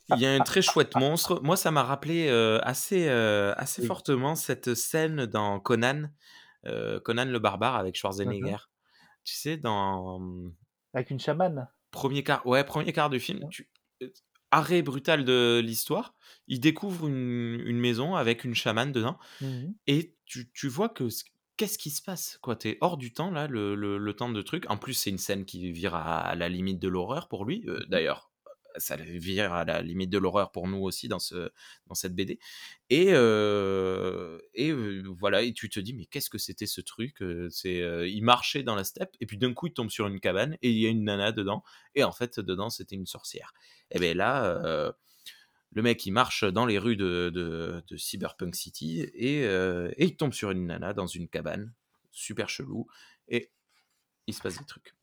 Il y a un très chouette monstre. Moi, ça m'a rappelé, heu, assez, heu, assez Oui. fortement cette scène dans Conan, heu, Conan le barbare avec Mmh. Schwarzenegger. Tu sais dans, mmh Avec une chamane? 1er quart, ouais, 1er quart du film, Ouais. tu heu, arrêt brutal de l'histoire, il découvre une une maison avec une chamane dedans Mmh mh. et tu tu vois que qu'est-ce qui se passe, quoi? Tu es hors du temps là, le le le temps de truc. En plus, c'est une scène qui vire à à la limite de l'horreur pour lui, heu, Mmh mh. d'ailleurs, ça vire à la limite de l'horreur pour nous aussi dans ce dans cette BD. Et et voilà et tu te dis: «Mais qu'est-ce que c'était ce truc?» c'est, il marchait dans la steppe et puis d'un coup, il tombe sur une cabane et il y a une nana dedans et en fait, dedans, c'était une sorcière. Et beh, là, le mec, il marche dans les rues de de de Cyberpunk City et heu et il tombe sur une nana dans une cabane, super chelou et il se passe des trucs.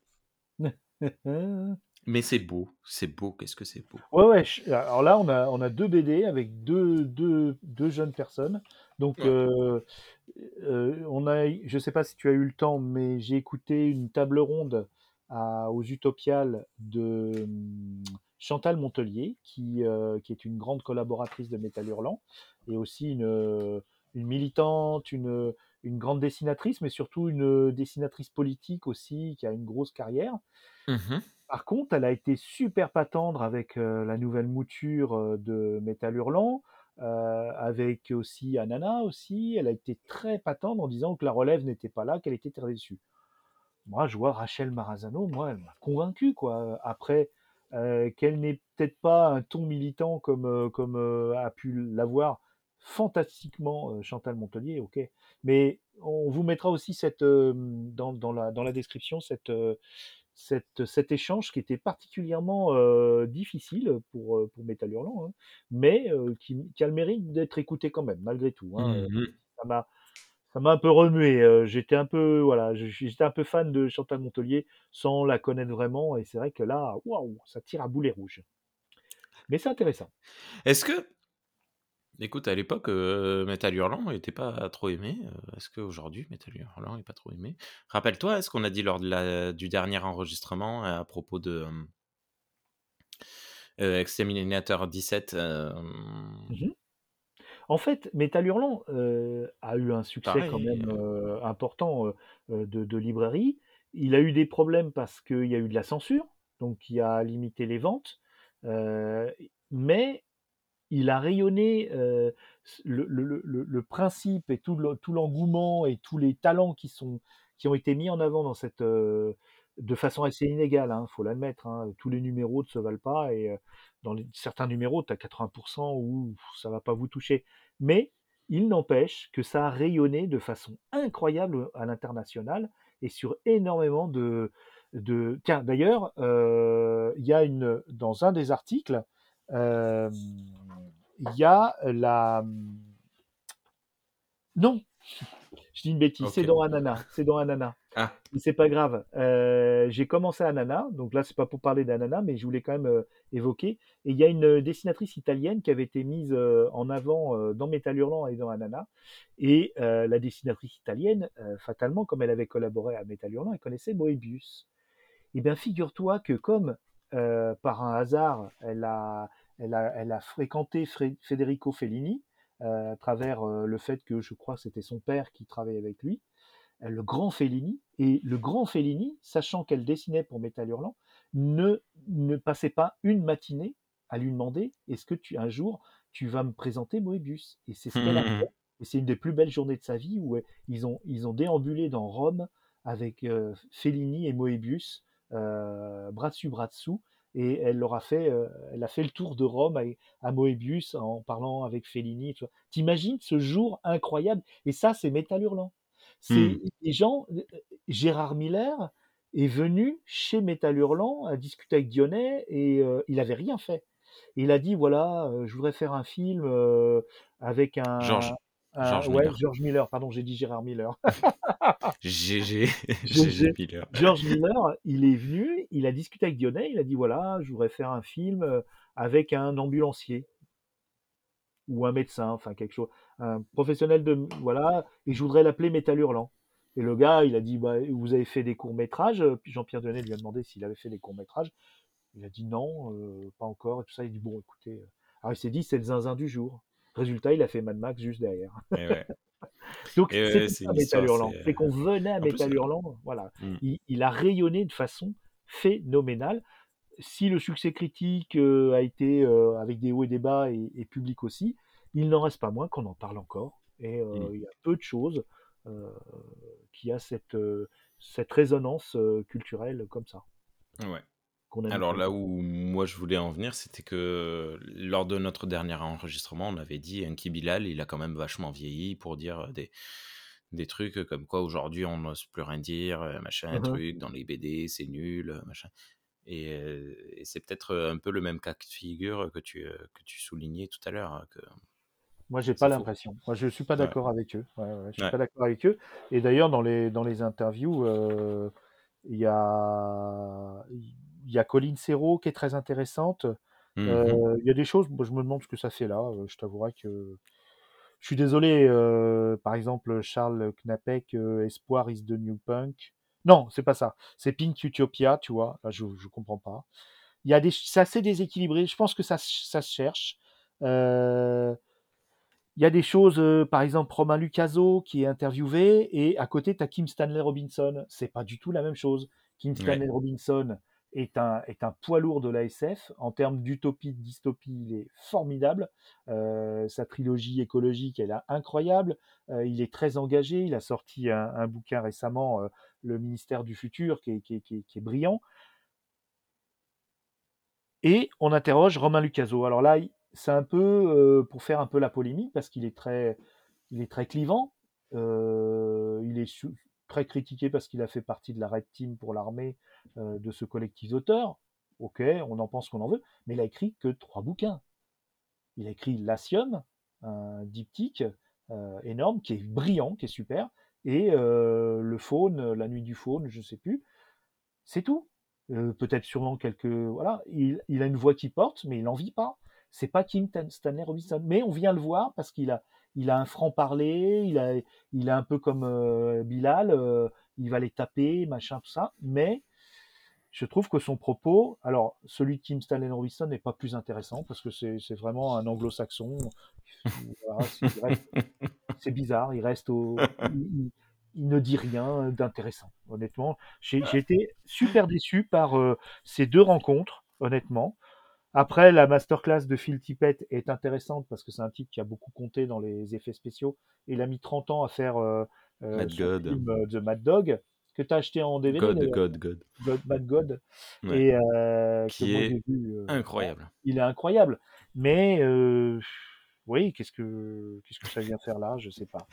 Mais c'est beau, c'est beau, qu'est-ce que c'est beau. Ouais, ouais, alors là, on a on a 2 BD avec 2- 2- 2 jeunes personnes. Donc, Ouais. heu heu, on a je sais pas si tu as eu le temps, mais j'ai écouté une table ronde à aux Utopiales de, Chantal Montelier qui, heu, qui est une grande collaboratrice de Métal Hurlant et aussi une, heu, une militante, une, une grande dessinatrice, mais surtout une, heu, dessinatrice politique aussi qui a une grosse carrière. Mmh mh. Par contre, elle a été super pas tendre avec, la nouvelle mouture, de Métal Hurlant, avec aussi Anana aussi. Elle a été très pas tendre en disant que la relève n'était pas là, qu'elle était très déçue. Moi, je vois Rachel Marazano, moi, elle m'a convaincu, quoi. Après, heu, qu'elle n'ait peut-être pas un ton militant comme, heu, comme, heu, a pu l'avoir fantastiquement, Chantal Montelier, OK. Mais on vous mettra aussi cette, dans dans la dans la description cette, cette cet échange qui était particulièrement, difficile pour, pour Métal Hurlant, hein, mais, qui qui a le mérite d'être écouté quand même, malgré tout, hein. Mmh mh. Ça m'a ça m'a un peu remué, heu, j'étais un peu, voilà, j'étais un peu fan de Chantal Montelier sans la connaître vraiment et c'est vrai que là, waouh, ça tire à boulets rouges. Mais c'est intéressant. Est-ce que écoute, à l'époque, heu, Métal Hurlant était pas trop aimé, heu, est-ce qu'aujourd'hui Métal Hurlant est pas trop aimé? Rappelle-toi, ce qu'on a dit lors de la du dernier enregistrement à propos de, heu, Exterminator 17, hem Mmh mh. En fait, Métal Hurlant, heu, a eu un succès quand même, heu, important, heu, de de librairie. Il a eu des problèmes parce qu'il y a eu de la censure, donc qui a limité les ventes, mais il a rayonné, le le le le le principe et tout le tout l'engouement et tous les talents qui sont qui ont été mis en avant dans cette, de façon assez inégale, hein, faut l'admettre, hein. Tous les numéros ne se valent pas et dans les certains numéros, tu as 80% où ça va pas vous toucher. Mais il n'empêche que ça a rayonné de façon incroyable à l'international et sur énormément de de tiens, d'ailleurs, heu, il y a une dans un des articles, hem, il y a la, non! Je dis une bêtise, c'est dans Anana, c'est dans Anana. Ah! C'est pas grave, heu, j'ai commencé Anana, donc là, c'est pas pour parler d'Anana, mais je voulais quand même, heu, évoquer et il y a une, heu, dessinatrice italienne qui avait été mise, en avant, dans Métal Hurlant et dans Anana et la dessinatrice italienne, fatalement, comme elle avait collaboré à Métal Hurlant, elle connaissait Moebius Eh bien, figure-toi que comme euh, par un hasard, elle a, elle a, elle a fréquenté Federico Fellini euh, à travers euh, le fait que je crois que c'était son père qui travaillait avec lui, le grand Fellini. Et le grand Fellini, sachant qu'elle dessinait pour Métal Hurlant, ne, ne passait pas une matinée à lui demander est-ce que tu un jour tu vas me présenter Moebius? Et c'est ce qu'elle a fait. Et c'est une des plus belles journées de sa vie où ils ont, ils ont déambulé dans Rome avec Fellini et Moebius, bras dessus, bras dessous. Et elle leur a fait, elle a fait le tour de Rome à, Moebius en parlant avec Fellini. T'imagines ce jour incroyable? Et ça, c'est Métal Hurlant. C'est mmh. les gens. Gérard Miller est venu chez Métal Hurlant à discuter avec Dionnet et il avait rien fait. il a dit voilà, je voudrais faire un film avec un, Georges. George ouais, Miller. George Miller, pardon, j'ai dit Gérard Miller. GG, Miller. George Miller, il est venu, il a discuté avec Dionnet, il a dit voilà, je voudrais faire un film euh, avec un ambulancier ou un médecin, enfin quelque chose, un professionnel de voilà, et je voudrais l'appeler Métal Hurlant. Et le gars, il a dit bah, vous avez fait des courts métrages, puis Jean-Pierre Dionnet lui a demandé s'il avait fait des courts métrages. Il a dit non, euh, pas encore, et tout ça. Il dit bon, écoutez, euh, alors il s'est dit c'est le zinzin du jour. Résultat, il a fait Mad Max juste derrière. Donc, c'est ça, Metal Hurlant. C'est qu'on venait à Metal Hurlant, voilà. Mmh. Il, a rayonné de façon phénoménale. Si le succès critique euh, a été euh, avec des hauts et des bas et, public aussi, il n'en reste pas moins qu'on en parle encore. Et euh, mmh. il y a peu de choses qui a cette, cette résonance culturelle comme ça. Ouais. Alors là où moi je voulais en venir, c'était que lors de notre dernier enregistrement, on avait dit un Bilal, il a quand même vachement vieilli pour dire des, des trucs comme quoi aujourd'hui on n'ose plus rien dire, machin, un truc, dans les BD c'est nul, machin. Et, c'est peut-être un peu le même cas de figure que tu, que tu soulignais tout à l'heure. Hein, que moi, j'ai pas l'impression. Moi, je suis pas d'accord avec eux. Ouais, je suis pas d'accord avec eux. Et d'ailleurs, dans les, dans les interviews, il y a il y a Colline Serrault qui est très intéressante. Mmh euh, il y a des choses, je me demande ce que ça fait là. Euh, je t'avouerai que je suis désolé. Euh, par exemple, Charles Knapek, Espoir is the new punk. Non, c'est pas ça. C'est Pink Utopia, tu vois. Là, je, je comprends pas. Il y a des, c'est assez déséquilibré. Je pense que ça, ça se cherche. Il y a des choses, par exemple, Romain Lucaso qui est interviewé et à côté, tu as Kim Stanley Robinson. C'est pas du tout la même chose. Kim Stanley Robinson, est un, est un poids lourd de l'ASF. En termes d'utopie, de dystopie, il est formidable. Euh, sa trilogie écologique, elle est incroyable. Euh, il est très engagé. Il a sorti un, bouquin récemment, euh, Le ministère du futur, qui est, qui est, brillant. Et on interroge Romain Lucaso. Alors là, c'est un peu pour faire un peu la polémique, parce qu'il est très, il est très clivant. il est très critiqué parce qu'il a fait partie de la Red Team pour l'armée euh, de ce collectif d'auteurs. Ok, on en pense qu'on en veut, mais il a écrit que trois bouquins. Il a écrit Latium, un diptyque euh, énorme, qui est brillant, qui est super, et euh, le faune, la nuit du faune, je sais plus. C'est tout. Peut-être sûrement quelques. Voilà, il, il, a une voix qui porte, mais il n'en vit pas. C'est pas Kim Stanley Robinson, mais on vient le voir parce qu'il a, il a un franc-parler, il a, il est un peu comme euh, Bilal, euh, il va les taper, machin, tout ça, mais je trouve que son propos, alors celui de Kim Stanley Robinson n'est pas plus intéressant parce que c'est vraiment un anglo-saxon. c'est bizarre, il reste au. Il, ne dit rien d'intéressant, honnêtement. J'ai été super déçu par euh, ces deux rencontres, honnêtement. Après, la masterclass de Phil Tippett est intéressante parce que c'est un type qui a beaucoup compté dans les effets spéciaux. il a mis 30 ans à faire euh, euh Mad God. film euh, de Mad Dog que tu as acheté en DVD. God, God, God, Mad God. Et, euh, qui est incroyable. Il est incroyable. Mais oui, qu'est-ce que, qu'est-ce que ça vient faire là? Je sais pas.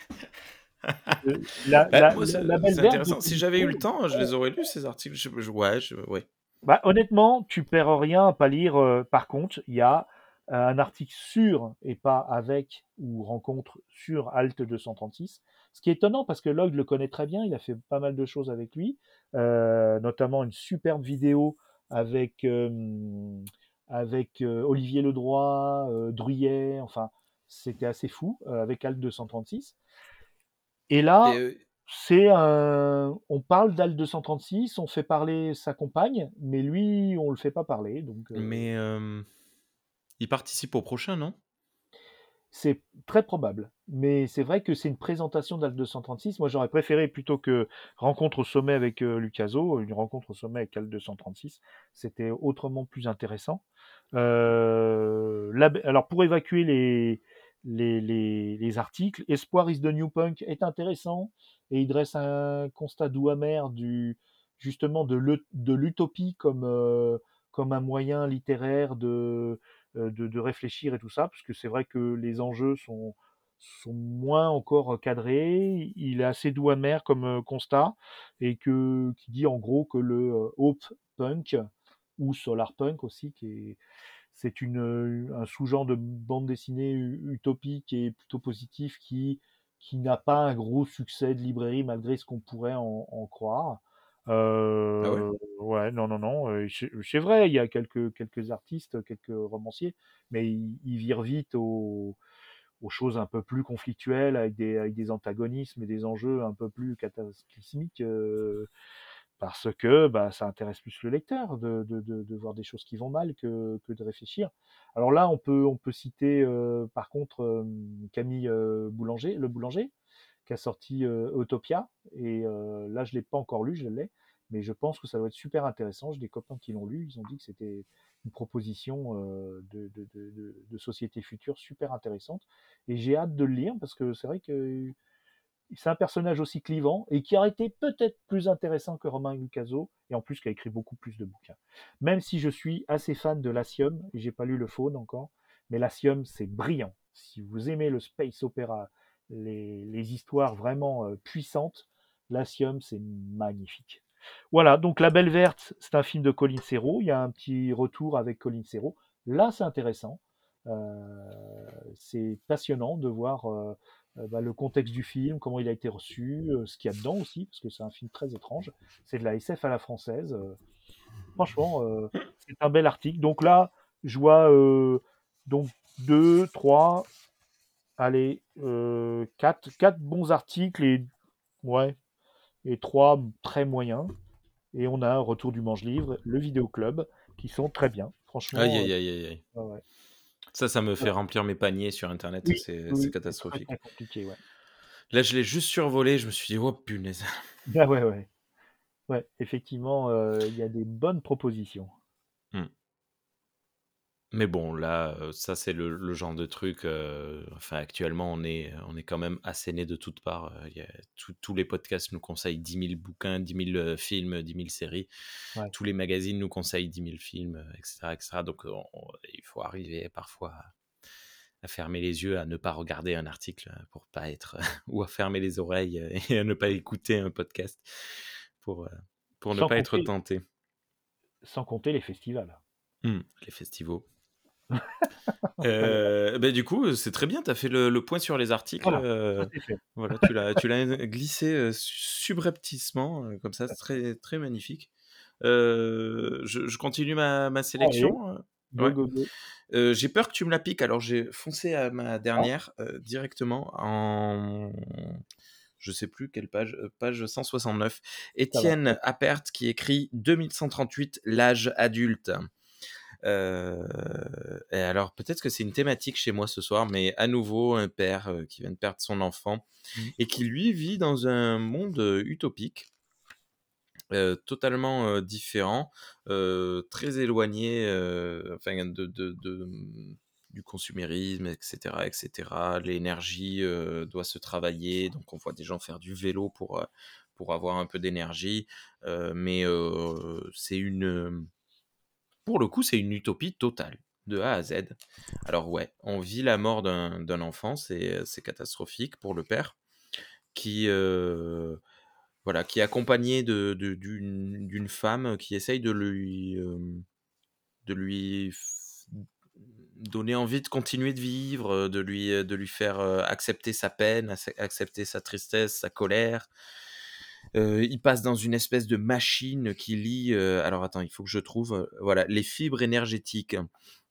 la, bah, c'est intéressant. Si j'avais eu le temps, je les aurais lus, ces articles. Je, ouais, je, ouais. Bah, honnêtement, tu perds rien à pas lire. Euh, par contre, il y a euh, un article sur et pas avec ou rencontre sur Alt 236. Ce qui est étonnant parce que Log le connaît très bien, il a fait pas mal de choses avec lui, euh, notamment une superbe vidéo avec, avec Olivier Ledroit, Druyet, enfin, c'était assez fou avec Alt 236. Et là, C'est un on parle d'Al 236, on fait parler sa compagne, mais lui, on le fait pas parler, donc Mais, il participe au prochain, non? C'est très probable, mais c'est vrai que c'est une présentation d'Al 236. Moi, j'aurais préféré plutôt que Rencontre au sommet avec, Lucaso, une rencontre au sommet avec Al 236. C'était autrement plus intéressant. Alors pour évacuer les les les les articles, Espoir is the new punk est intéressant et il dresse un constat doux amer du justement de l'ut de l'utopie comme, heu, comme un moyen littéraire de, heu, de de réfléchir et tout ça, parce que c'est vrai que les enjeux sont sont moins encore cadrés. Il est assez doux amer comme, constat et que qui dit en gros que le, hope punk ou solar punk aussi qui est c'est une, un sous-genre de bande dessinée utopique et plutôt positif qui qui n'a pas un gros succès de librairie malgré ce qu'on pourrait en en croire. Ah ouais? Heu, ouais, non, non, non, heu, c'est vrai, il y a quelques quelques artistes, quelques romanciers, mais ils ils virent vite aux aux choses un peu plus conflictuelles avec des avec des antagonismes et des enjeux un peu plus cataclysmiques, heu, parce que, bah, ça intéresse plus le lecteur de de de voir des choses qui vont mal que que de réfléchir. Alors là, on peut on peut citer, heu, par contre, Camille, Boulanger Le Boulanger, qui a sorti, Autopia et là, je l'ai pas encore lu, je l'ai, mais je pense que ça doit être super intéressant. J'ai des copains qui l'ont lu, ils ont dit que c'était une proposition, de société future super intéressante et j'ai hâte de le lire parce que c'est vrai que c'est un personnage aussi clivant et qui aurait été peut-être plus intéressant que Romain Lucazzo et en plus qui a écrit beaucoup plus de bouquins. Même si je suis assez fan de Latium et j'ai pas lu le Faune encore, mais Latium c'est brillant. Si vous aimez le space opéra, les histoires vraiment, heu, puissantes, Latium c'est magnifique. Voilà, donc La Belle Verte, c'est un film de Colin Serrault. Il y a un petit retour avec Colin Serrault. Là, c'est intéressant. Euh, c'est passionnant de voir euh, euh, bah, le contexte du film, comment il a été reçu, euh, ce qu'il y a dedans aussi, parce que c'est un film très étrange. C'est de la SF à la française. euh. franchement, euh, c'est un bel article. Donc là, je vois euh, donc deux, trois, allez, euh, quatre, quatre bons articles et ouais, et trois très moyens. Et on a un retour du mange-livre, le vidéo club, qui sont très bien. Franchement, aïe, euh, aïe, aïe, aïe. ouais. Ça, ça me fait remplir mes paniers sur internet, Oui, c'est oui, très catastrophique. très compliqué, ouais. Là, je l'ai juste survolé, je me suis dit: «Oh punaise!» Ah ouais, ouais. Ouais, effectivement, euh, il y a des bonnes propositions. Mmh. Mais bon, là, heu, ça, c'est le le genre de truc, heu, enfin, actuellement, on est on est quand même assénés de toutes parts, il y a tous tous les podcasts nous conseillent 10 000 bouquins, 10 000, heu, films, 10 000 séries. Ouais. Tous les magazines nous conseillent 10 000 films, heu, et cetera, et cetera. Donc on on il faut arriver parfois à à fermer les yeux, à ne pas regarder un article, pour pas être ou à fermer les oreilles, et à ne pas écouter un podcast pour, pour ne Sans pas être compter, tenté. sans compter les festivals. Mmh, les festivals. Heu, beh, du coup, heu, c'est très bien, tu as fait le le point sur les articles, voilà, voilà, tu l'as glissé, subrepticement, comme ça, c'est très très magnifique. Je je continue ma sélection, Ouais. j'ai peur que tu me la piques, alors j'ai foncé à ma Ah, dernière, directement en je sais plus quelle page, page 169. ça va. Étienne Appert qui écrit: «2138, l'âge adulte». Heu et alors peut-être que c'est une thématique chez moi ce soir, mais à nouveau un père, heu, qui vient de perdre son enfant Mmh. et qui lui vit dans un monde, utopique, totalement, différent, très éloigné, enfin de de de, mmh, du consumérisme et cetera et cetera. L'énergie, doit se travailler, donc on voit des gens faire du vélo pour, pour avoir un peu d'énergie, mais c'est une, pour le coup, c'est une utopie totale, de A à Z. Alors ouais, on vit la mort d'un enfant, c'est, catastrophique pour le père qui, heu, voilà, qui est accompagné de de d'une d'une femme qui essaye de lui, hem, de lui donner envie de continuer de vivre, de lui, de lui faire, heu, accepter sa peine, acce accepter sa tristesse, sa colère. Il passe dans une espèce de machine qui lie, alors attends, il faut que je trouve, voilà, les fibres énergétiques,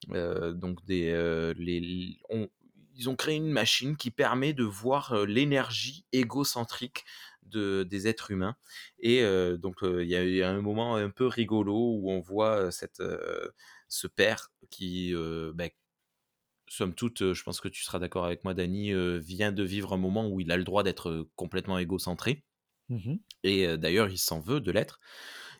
donc des, les on ils ont créé une machine qui permet de voir, l'énergie égocentrique de des êtres humains. Et donc il y y a un moment un peu rigolo où on voit, cette, ce père qui, bah, somme toute, je pense que tu seras d'accord avec moi Dany, vient de vivre un moment où il a le droit d'être, complètement égocentré Mmh mh. et d'ailleurs il s'en veut de l'être.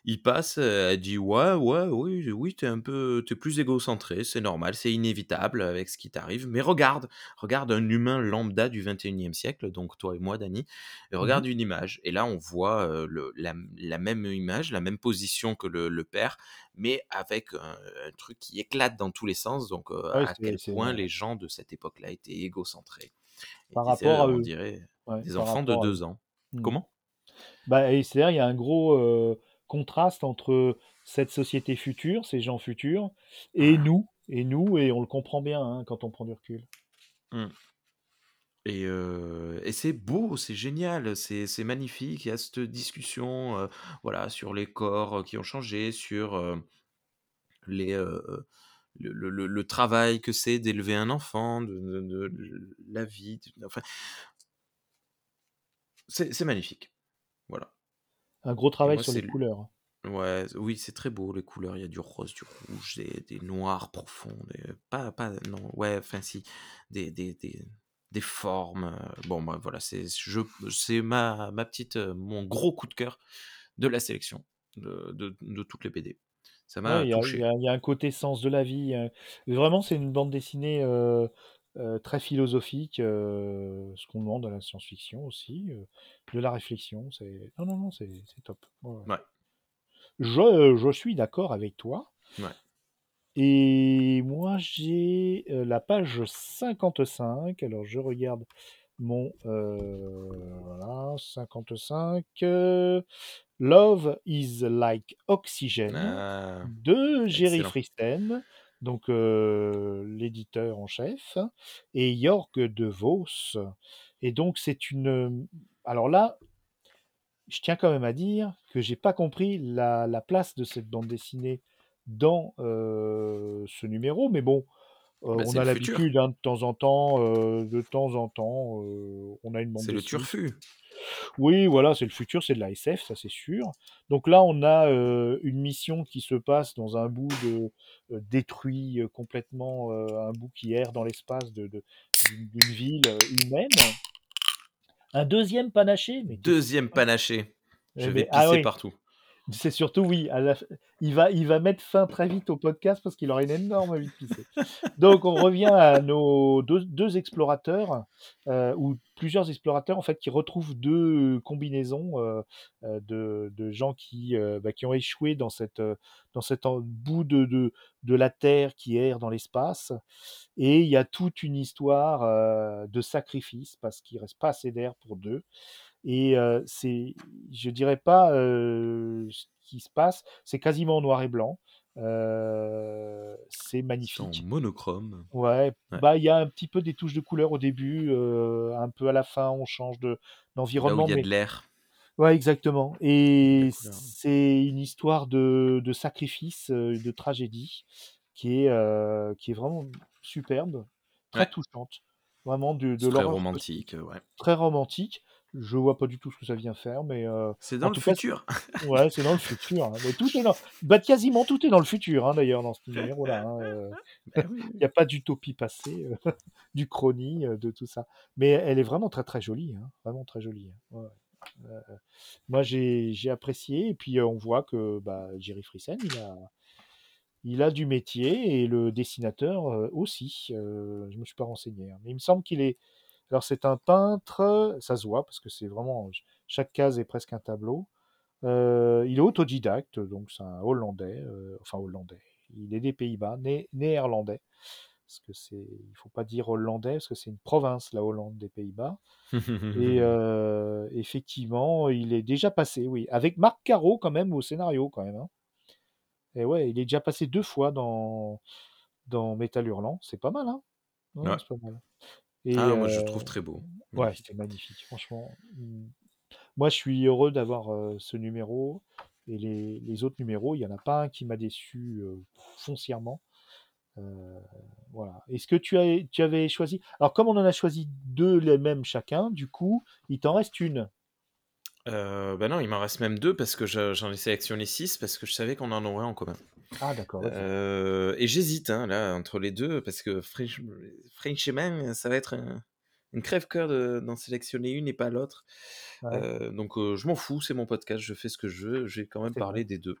Il passe, heu, elle dit: «Ouais, ouais, oui, oui, tu es un peu plus égocentré, c'est normal, c'est inévitable avec ce qui t'arrive, mais regarde, regarde un humain lambda du 21e siècle», donc toi et moi Dany, et Mmh mh. regarde une image et là on voit, le la la même image, la même position que le le père, mais avec un un truc qui éclate dans tous les sens, donc Ouais, à quel point les gens de cette époque-là étaient égocentrés. Par rapport à on dirait Ouais, des enfants de rapport à eux. 2 ans. Mmh. Comment? Bah c'est-à-dire, il y a un gros, heu, contraste entre cette société future, ces gens futurs et nous et nous et on le comprend bien, hein, quand on prend du recul. Mmh. Et heu et c'est beau, c'est génial, c'est c'est magnifique. Il y a cette discussion, heu, voilà, sur les corps, qui ont changé, sur, les, le le travail que c'est d'élever un enfant, de de de l la vie, enfin c'est magnifique, voilà. Un gros travail moi, sur les couleurs. ouais, oui, c'est très beau les couleurs, il y a du rose, du rouge, des des noirs profonds, des pas pas non, ouais, enfin si, des des des des formes, heu, bon, bah, voilà, c'est je c'est ma ma petite, heu, mon gros coup de cœur de la sélection de de de toutes les BD. Ça Ouais, m'a il y a il y touché. il y a un côté sens de la vie, heu, vraiment c'est une bande dessinée, heu, très philosophique, heu, ce qu'on demande à la science-fiction aussi, heu, de la réflexion, c'est non, non, non, c'est c'est top. Ouais, Je je suis d'accord avec toi ouais. et moi j'ai, la page 55, alors je regarde mon, voilà 55, heu, Love is like oxygen Ah, de Jerry. Fristen, donc l'éditeur en chef et Jorg de Vos et donc c'est une, alors là, je tiens quand même à dire que j'ai pas compris la la place de cette bande dessinée dans, ce numéro, mais bon, heu, Bah, on a l'habitude, hein, de temps en temps, heu, de temps en temps, heu, on a une bande c'est le turfu. oui, voilà, c'est le futur, c'est de la SF, ça c'est sûr. Donc là, on a, une mission qui se passe dans un bout de détruit, complètement, un bout qui erre dans l'espace de de d'une d'une ville, humaine. Un deuxième panaché, mais Deuxième panaché, je Eh vais mais ah pisser oui! partout. C'est surtout oui, il va il va mettre fin très vite au podcast parce qu'il aura une énorme envie de pisser. Donc on revient à nos deux 2 explorateurs, heu, ou plusieurs explorateurs en fait qui retrouvent 2 combinaisons, heu heu, de de gens qui, bah, qui ont échoué dans cette, dans cet bout de de de la Terre qui erre dans l'espace et il y a toute une histoire, de sacrifice parce qu'il reste pas assez d'air pour 2 et heu, c'est je dirais pas, ce qui se passe, c'est quasiment en noir et blanc. C'est C'est en magnifique. monochrome. Ouais, Ouais. bah, il y a un petit peu des touches de couleur au début, un peu à la fin, on change de où il d'environnement, y a mais de l'air, ouais, exactement et c'est une histoire de de sacrifice, de tragédie qui est, qui est vraiment superbe, très Ouais, touchante. Vraiment de de très romantique, ouais. Très romantique. Je vois pas du tout ce que ça vient faire, mais heu, C'est dans le futur. ouais, c'est dans le futur, hein, mais tout est dans bah, quasiment tout est dans le futur, hein, d'ailleurs, dans ce numéro-là, hein, Beh, oui, il y oui. a pas d'utopie passée, heu, d'Uchronie, heu, de tout ça. Mais elle est vraiment très, très jolie, hein, vraiment très jolie. Ouais, moi j'ai j'ai apprécié et puis, on voit que, bah, Jerry Friesen, il a il a du métier et le dessinateur, aussi, je me suis pas renseigné, mais il me semble qu'il est alors c'est un peintre, ça se voit parce que c'est vraiment ch chaque case est presque un tableau. Heu, il est autodidacte, donc c'est un Hollandais, heu, enfin hollandais, il est des Pays-Bas, né néerlandais, parce que c'est il faut pas dire hollandais parce que c'est une province, la Hollande des Pays-Bas et effectivement, il est déjà passé, oui, avec Marc Caro quand même au scénario quand même, hein et ouais, il est déjà passé 2 fois dans dans Métal Hurlant, c'est pas mal, hein? Ouais, pas mal et Ah, moi, je le trouve très beau, ouais, magnifique. c'était magnifique, franchement, mmh. Moi, je suis heureux d'avoir, ce numéro et les les autres numéros, il y en a pas un qui m'a déçu, foncièrement. Euh, voilà. Est-ce que tu, as, tu avais choisi Alors, comme on en a choisi deux les mêmes chacun, du coup, il t'en reste une? Euh, bah non, il m'en reste même deux parce que je- j'en ai sélectionné six parce que je savais qu'on en aurait en commun. Ah, d'accord. Euh, et j'hésite hein, là entre les deux parce que French- Frenchman, ça va être un- une crève-cœur de- d'en sélectionner une et pas l'autre. Ouais. Euh, donc euh, je m'en fous, c'est mon podcast, je fais ce que je veux. J'ai quand même C'est parlé des deux.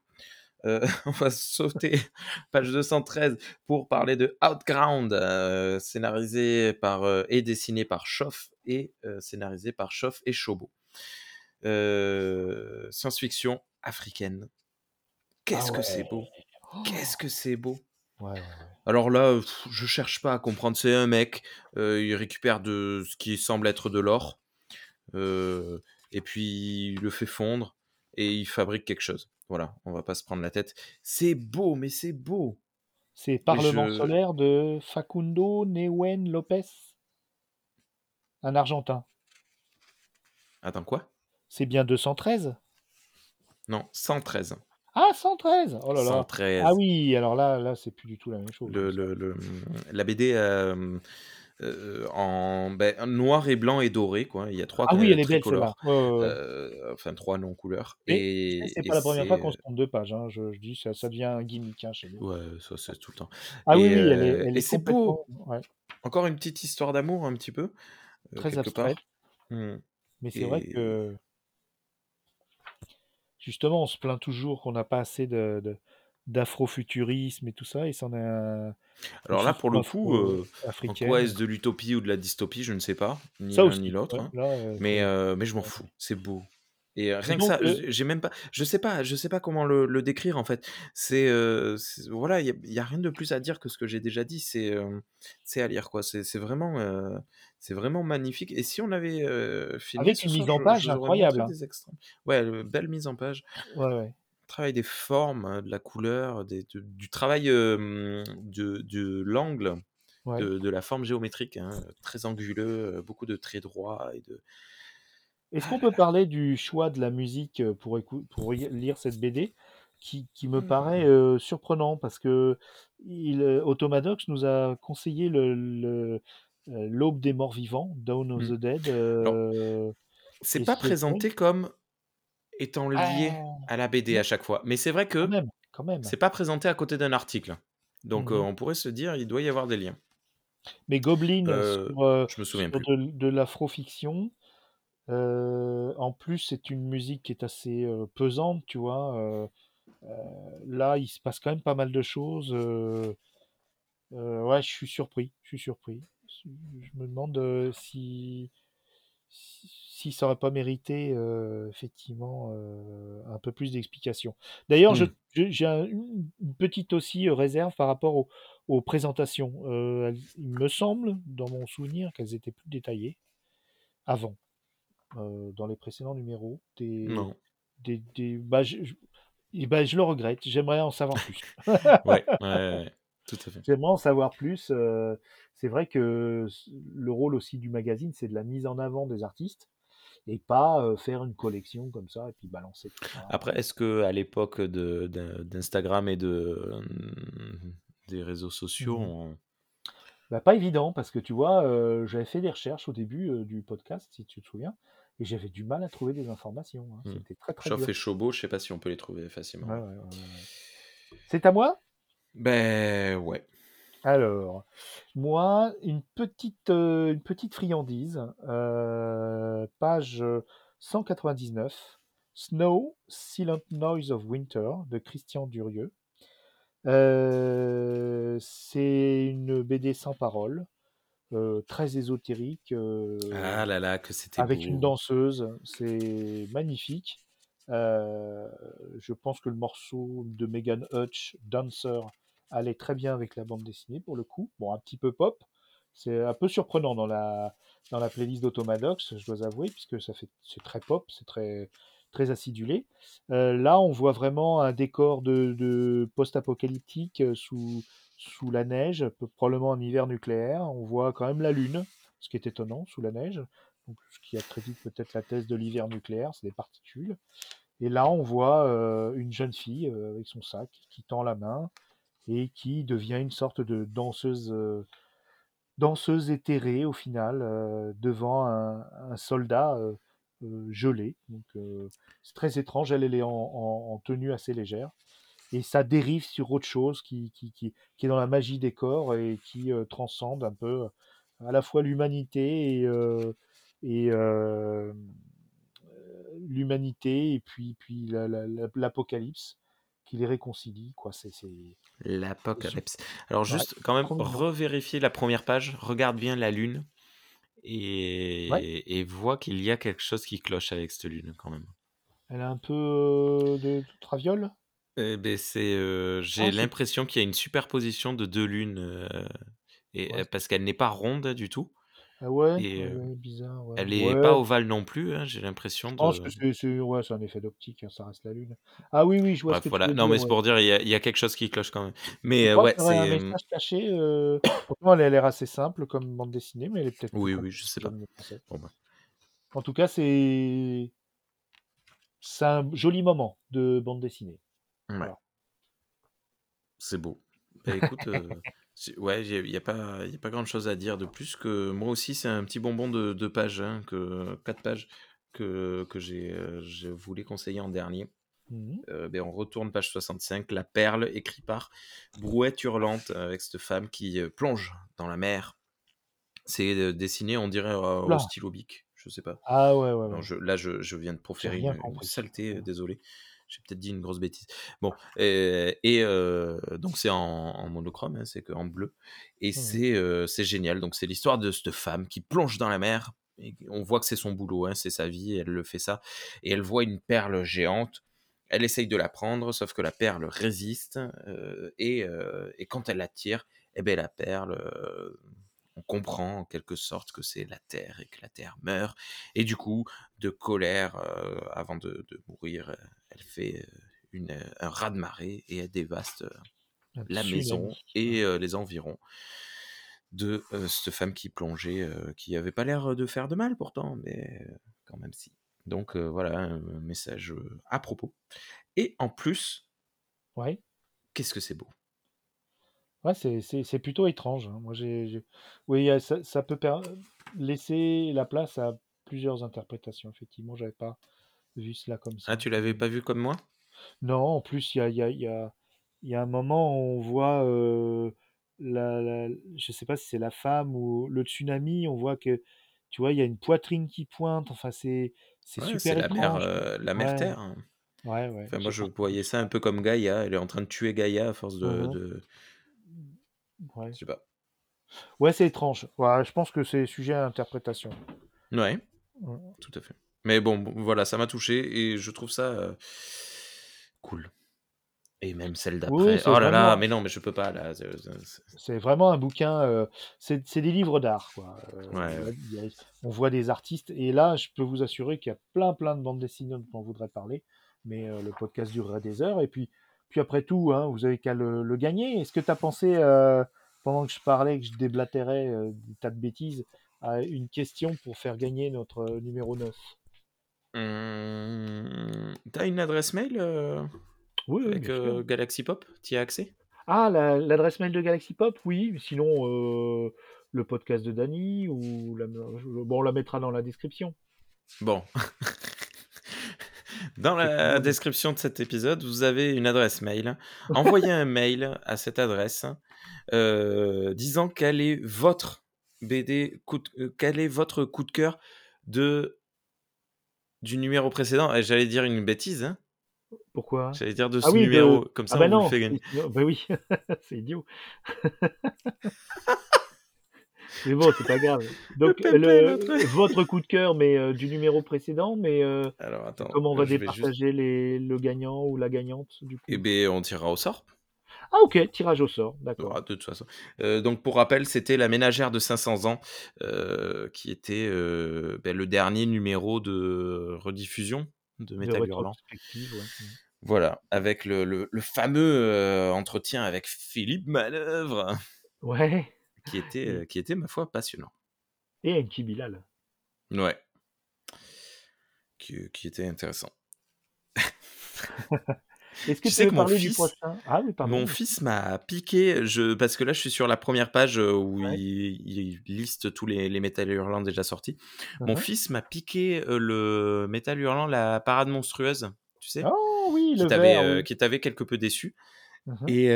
Euh, on va sauter page 213 pour parler de Outground, euh, scénarisé par euh, et dessiné par Schoff et euh, scénarisé par Schoff et Chobo. Euh, science-fiction africaine. Qu'est-ce Ah que c'est ouais. beau Qu'est-ce que c'est beau Ouais, ouais, ouais. alors là, pff, je cherche pas à comprendre. C'est un mec, euh, il récupère de ce qui semble être de l'or, euh, et puis il le fait fondre et il fabrique quelque chose. Voilà, on va pas se prendre la tête. C'est beau, mais c'est beau. C'est Parlement je- solaire de Facundo Newen Lopez, un Argentin. Attends quoi? C'est bien 213 Non, 113. Ah, 113 Oh là là 113. Ah oui, alors là, là c'est plus du tout la même chose. Le, le- le- la BD euh, euh, en ben, noir et blanc et doré, quoi. Il y a trois Ah oui, euh, elle est belle tricolores. celle-là. Ouais, ouais, ouais. Euh, enfin, trois non couleurs. Et Et, C'est et pas la première fois c'est- qu'on se trompe de page. hein. Je, je dis, ça, ça devient un gimmick hein, chez nous. Ouais, ça c'est tout le temps. Ah oui, Et, oui, elle est, euh, elle et est c'est beau. complètement ouais, Encore une petite histoire d'amour, un petit peu, euh, très quelque part. Hmm. Mais c'est vrai Et- que justement, on se plaint toujours qu'on n'a pas assez de, de- d'afrofuturisme et tout ça, et c'en est un. Alors là, pour le coup, euh, en africaine. quoi est-ce de l'utopie ou de la dystopie, je ne sais pas, ni l'un ni l'autre. ouais, hein. euh, Mais, euh, mais je m'en fous, c'est beau. Et euh, rien que ça, euh, j'ai même pas, je sais pas, je sais pas comment le, le décrire en fait. C'est, euh, voilà, il y, a- y a rien de plus à dire que ce que j'ai déjà dit. C'est, euh, c'est à lire quoi. C'est c'est vraiment, euh, c'est vraiment magnifique. Et si on avait euh, filmé Avec une mise en page incroyable, hein. des. Ouais, belle mise en page. ouais, ouais. Travail des formes, euh, de la couleur, des- de- du travail euh, de, de l'angle, ouais. de, de la forme géométrique, hein, très anguleux, beaucoup de traits droits et de. Est-ce qu'on peut parler du choix de la musique pour, écou- pour lire cette BD qui, qui me paraît euh, surprenant parce que il, Automadox nous a conseillé le, le- L'aube des morts vivants, Dawn of Mm. the Dead. euh, C'est pas présenté comme étant lié Ah, à la BD à chaque fois, mais c'est vrai que quand même, c'est pas présenté à côté d'un article. Donc euh, Mhm. on pourrait se dire, il doit y avoir des liens. Mais Goblin Euh, sur, euh, je me souviens sur plus. de, de l'afrofiction. euh, en plus, c'est une musique qui est assez euh, pesante, tu vois. euh, euh, là, il se passe quand même pas mal de choses. euh, euh, ouais, je suis surpris. Je suis surpris. Je me demande euh, si, si, ça aurait pas mérité euh, effectivement euh, un peu plus d'explications. D'ailleurs, Hmm. j'ai un- une petite aussi réserve par rapport au- aux présentations. Euh, elles- il me semble, dans mon souvenir, qu'elles étaient plus détaillées avant, dans les précédents numéros. Des, Non. des, des- bah, je, je- ben, je le regrette. J'aimerais en savoir plus. Ouais, ouais, ouais. J'aimerais en savoir plus. euh, c'est vrai que le rôle aussi du magazine, c'est de la mise en avant des artistes et pas euh, faire une collection comme ça et puis balancer tout ça. Après, est-ce que à l'époque d'Instagram et de euh, des réseaux sociaux, Mhm. on- Bah, pas évident parce que tu vois, euh, j'avais fait des recherches au début euh, du podcast, si tu te souviens, et j'avais du mal à trouver des informations. hein. Mhm. C'était très très Chauffe et Chobo, je sais pas si on peut les trouver facilement. Ouais, ouais, ouais, ouais, ouais. C'est à moi? Ben ouais. Alors, moi, une petite, euh, une petite friandise, euh, page 199, Snow, Silent Noise of Winter, de Christian Durieux. Euh, c'est une BD sans parole, euh, très ésotérique, euh, Ah là là, que c'était avec une danseuse, c'est magnifique. Euh, je pense que le morceau de Megan Hutch, Dancer, allait très bien avec la bande dessinée pour le coup. Bon, un petit peu pop. C'est un peu surprenant dans la, dans la playlist d'Automadox, je dois avouer, puisque ça fait, c'est très pop, c'est très, très acidulé. Euh, là, on voit vraiment un décor de, de post-apocalyptique euh, sous, sous la neige, probablement un hiver nucléaire. On voit quand même la Lune, ce qui est étonnant, sous la neige. Donc, ce qui accrédite peut-être la thèse de l'hiver nucléaire, c'est des particules. Et là, on voit euh, une jeune fille avec son sac qui tend la main et qui devient une sorte de danseuse, euh, danseuse éthérée au final euh, devant un, soldat euh, gelé. Donc c'est très étrange. Elle, est en, en- en tenue assez légère et ça dérive sur autre chose qui, qui, qui, qui est dans la magie des corps et qui transcende un peu à la fois l'humanité et, et l'humanité et puis, puis la- la- la- l'apocalypse qui les réconcilie. Quoi. C'est, c'est... L'apocalypse. Alors Ouais, juste, quand même, revérifier la première page, regarde bien la lune Ouais. et, et vois qu'il y a quelque chose qui cloche avec cette lune quand même. Elle a un peu euh, de traviole? Eh ben, c'est, euh, j'ai Ah, l'impression qu'il y a une superposition de deux lunes euh, et, Ouais. parce qu'elle n'est pas ronde du tout Ah ouais, et ouais, euh, ouais, bizarre. Ouais. elle est Ouais, pas ovale non plus. hein, j'ai l'impression je pense que de. c'est, c'est, ouais, c'est un effet d'optique, hein, ça reste la Lune. Ah oui, oui, je vois ce Bref, que tu voilà. veux Non, dire. mais c'est Ouais. pour dire, il y, a, il y a quelque chose qui cloche quand même. Je Mais euh, crois ouais, qu'il y aurait un c'est. euh, message caché. Euh... Pourtant, elle a l'air assez simple comme bande dessinée, mais elle est peut-être plus Oui, oui, je sais pas. ne le pensais. Bon, bah. En tout cas, c'est c'est un joli moment de bande dessinée. Ouais, Voilà. c'est beau. Bah écoute, euh, c'est- ouais, il n'y a, pas, y a pas grand chose à dire de plus que moi aussi, c'est un petit bonbon de deux pages, hein, que, quatre pages que, que j'ai, euh, je voulais conseiller en dernier. Mhm. Euh, ben, on retourne page 65, La Perle, écrit par Brouette Hurlante, avec cette femme qui euh, plonge dans la mer. C'est euh, dessiné, on dirait, euh, au Oula. stylo bic, je sais pas. Ah ouais, ouais, Non, ouais. je- là, je, je viens de J'ai proférer rien une, une compris. saleté, euh, désolé. J'ai peut-être dit une grosse bêtise. Bon, et, et, euh, donc c'est en, en monochrome, hein, c'est en bleu. Et c'est euh, c'est génial. Donc c'est l'histoire de cette femme qui plonge dans la mer. Et on voit que c'est son boulot, hein, c'est sa vie, elle le fait ça. Et elle voit une perle géante. Elle essaye de la prendre, sauf que la perle résiste. euh, et, et quand elle la tire, eh ben, la perle, on comprend en quelque sorte que c'est la terre et que la terre meurt. Et du coup, de colère, euh, avant de, de mourir, euh, elle fait euh, une, un raz-de-marée et elle dévaste euh, la maison et euh, les environs de cette femme qui plongeait, qui avait pas l'air de faire de mal pourtant, mais quand même si. Donc voilà, un message à propos. Et en plus, Ouais. qu'est-ce que c'est beau? Ouais, c'est, c'est, c'est plutôt étrange. hein. Moi, j'ai, j'ai- Oui, ça, ça peut per- laisser la place à plusieurs interprétations. Effectivement, j'avais pas vu cela comme Ah, ça. tu l'avais pas vu comme moi? Non, en plus, il y a, il y a, il y a, il y a un moment où on voit, euh, la, la- je sais pas si c'est la femme ou le tsunami, on voit que, tu vois, il y a une poitrine qui pointe. Enfin, c'est, c'est Ouais, c'est super la mer, étrange. euh, la mer Ouais, Terre. hein. ouais, ouais. Enfin, moi, J'ai je pas voyais ça un peu comme Gaïa. Elle est en train de tuer Gaïa à force de, de... Ouais. Je sais pas. Ouais, c'est étrange. Ouais, je pense que c'est sujet à interprétation. Ouais, Ouais. tout à fait. Mais bon, bon, voilà, ça m'a touché et je trouve ça euh, cool. Et même celle d'après. Oh là là, mais non, mais je peux pas là. c'est- vraiment un bouquin. euh, c'est des livres d'art. Euh, Ouais, on voit des artistes. Et là, je peux vous assurer qu'il y a plein, plein de bandes dessinées dont on voudrait parler. Mais euh, le podcast durerait des heures. Et puis, puis après tout, hein, vous avez qu'à le, le gagner. Est-ce que tu as pensé, euh, pendant que je parlais, que je déblatérais euh, des tas de bêtises, à une question pour faire gagner notre euh, numéro 9 Hum, T'as une adresse mail euh, Oui, avec Galaxy Pop Tu y as accès? Ah, la- l'adresse mail de Galaxy Pop, oui. Sinon, le podcast de Dany, ou la, bon, on la mettra dans la description. Bon. Dans la description de cet épisode, vous avez une adresse mail. Envoyez un mail à cette adresse euh, disant quel est votre BD, coup de- euh, quel est votre coup de cœur de du numéro précédent. Et J'allais dire une bêtise, hein. Pourquoi? J'allais dire de Ah ce oui, numéro. de... Comme Ah ça, bah on vous le non, fait gagner. bah oui, c'est idiot. Mais bon, c'est pas grave. Donc, le, votre coup de cœur, mais euh, du numéro précédent, mais euh, Alors attends, comment on va vais juste. départager les, le gagnant ou la gagnante, du Eh coup bien, on tirera au sort. Ah ok, tirage au sort, d'accord. Ah, de toute façon. Euh, donc, pour rappel, c'était La ménagère de 500 ans, euh, qui était euh, ben, le dernier numéro de rediffusion de Métal Hurlant. ouais. Mm. Voilà, avec le, le- le fameux euh, entretien avec Philippe Manœuvre, Ouais, qui était, et, euh, qui était, ma foi, passionnant. et Enki Bilal. Ouais, qui, qui était intéressant. Est-ce que Tu sais veux que mon fils? Ah oui, mon fils m'a piqué, je parce que là, je suis sur la première page, heu, où Ouais. il il liste tous les les métal hurlants déjà sortis. Mmh Mon mh. fils m'a piqué, le métal hurlant, la parade monstrueuse, tu sais? Oh oui, Qui t'avait, oui. quelque peu déçu Mmh mh. et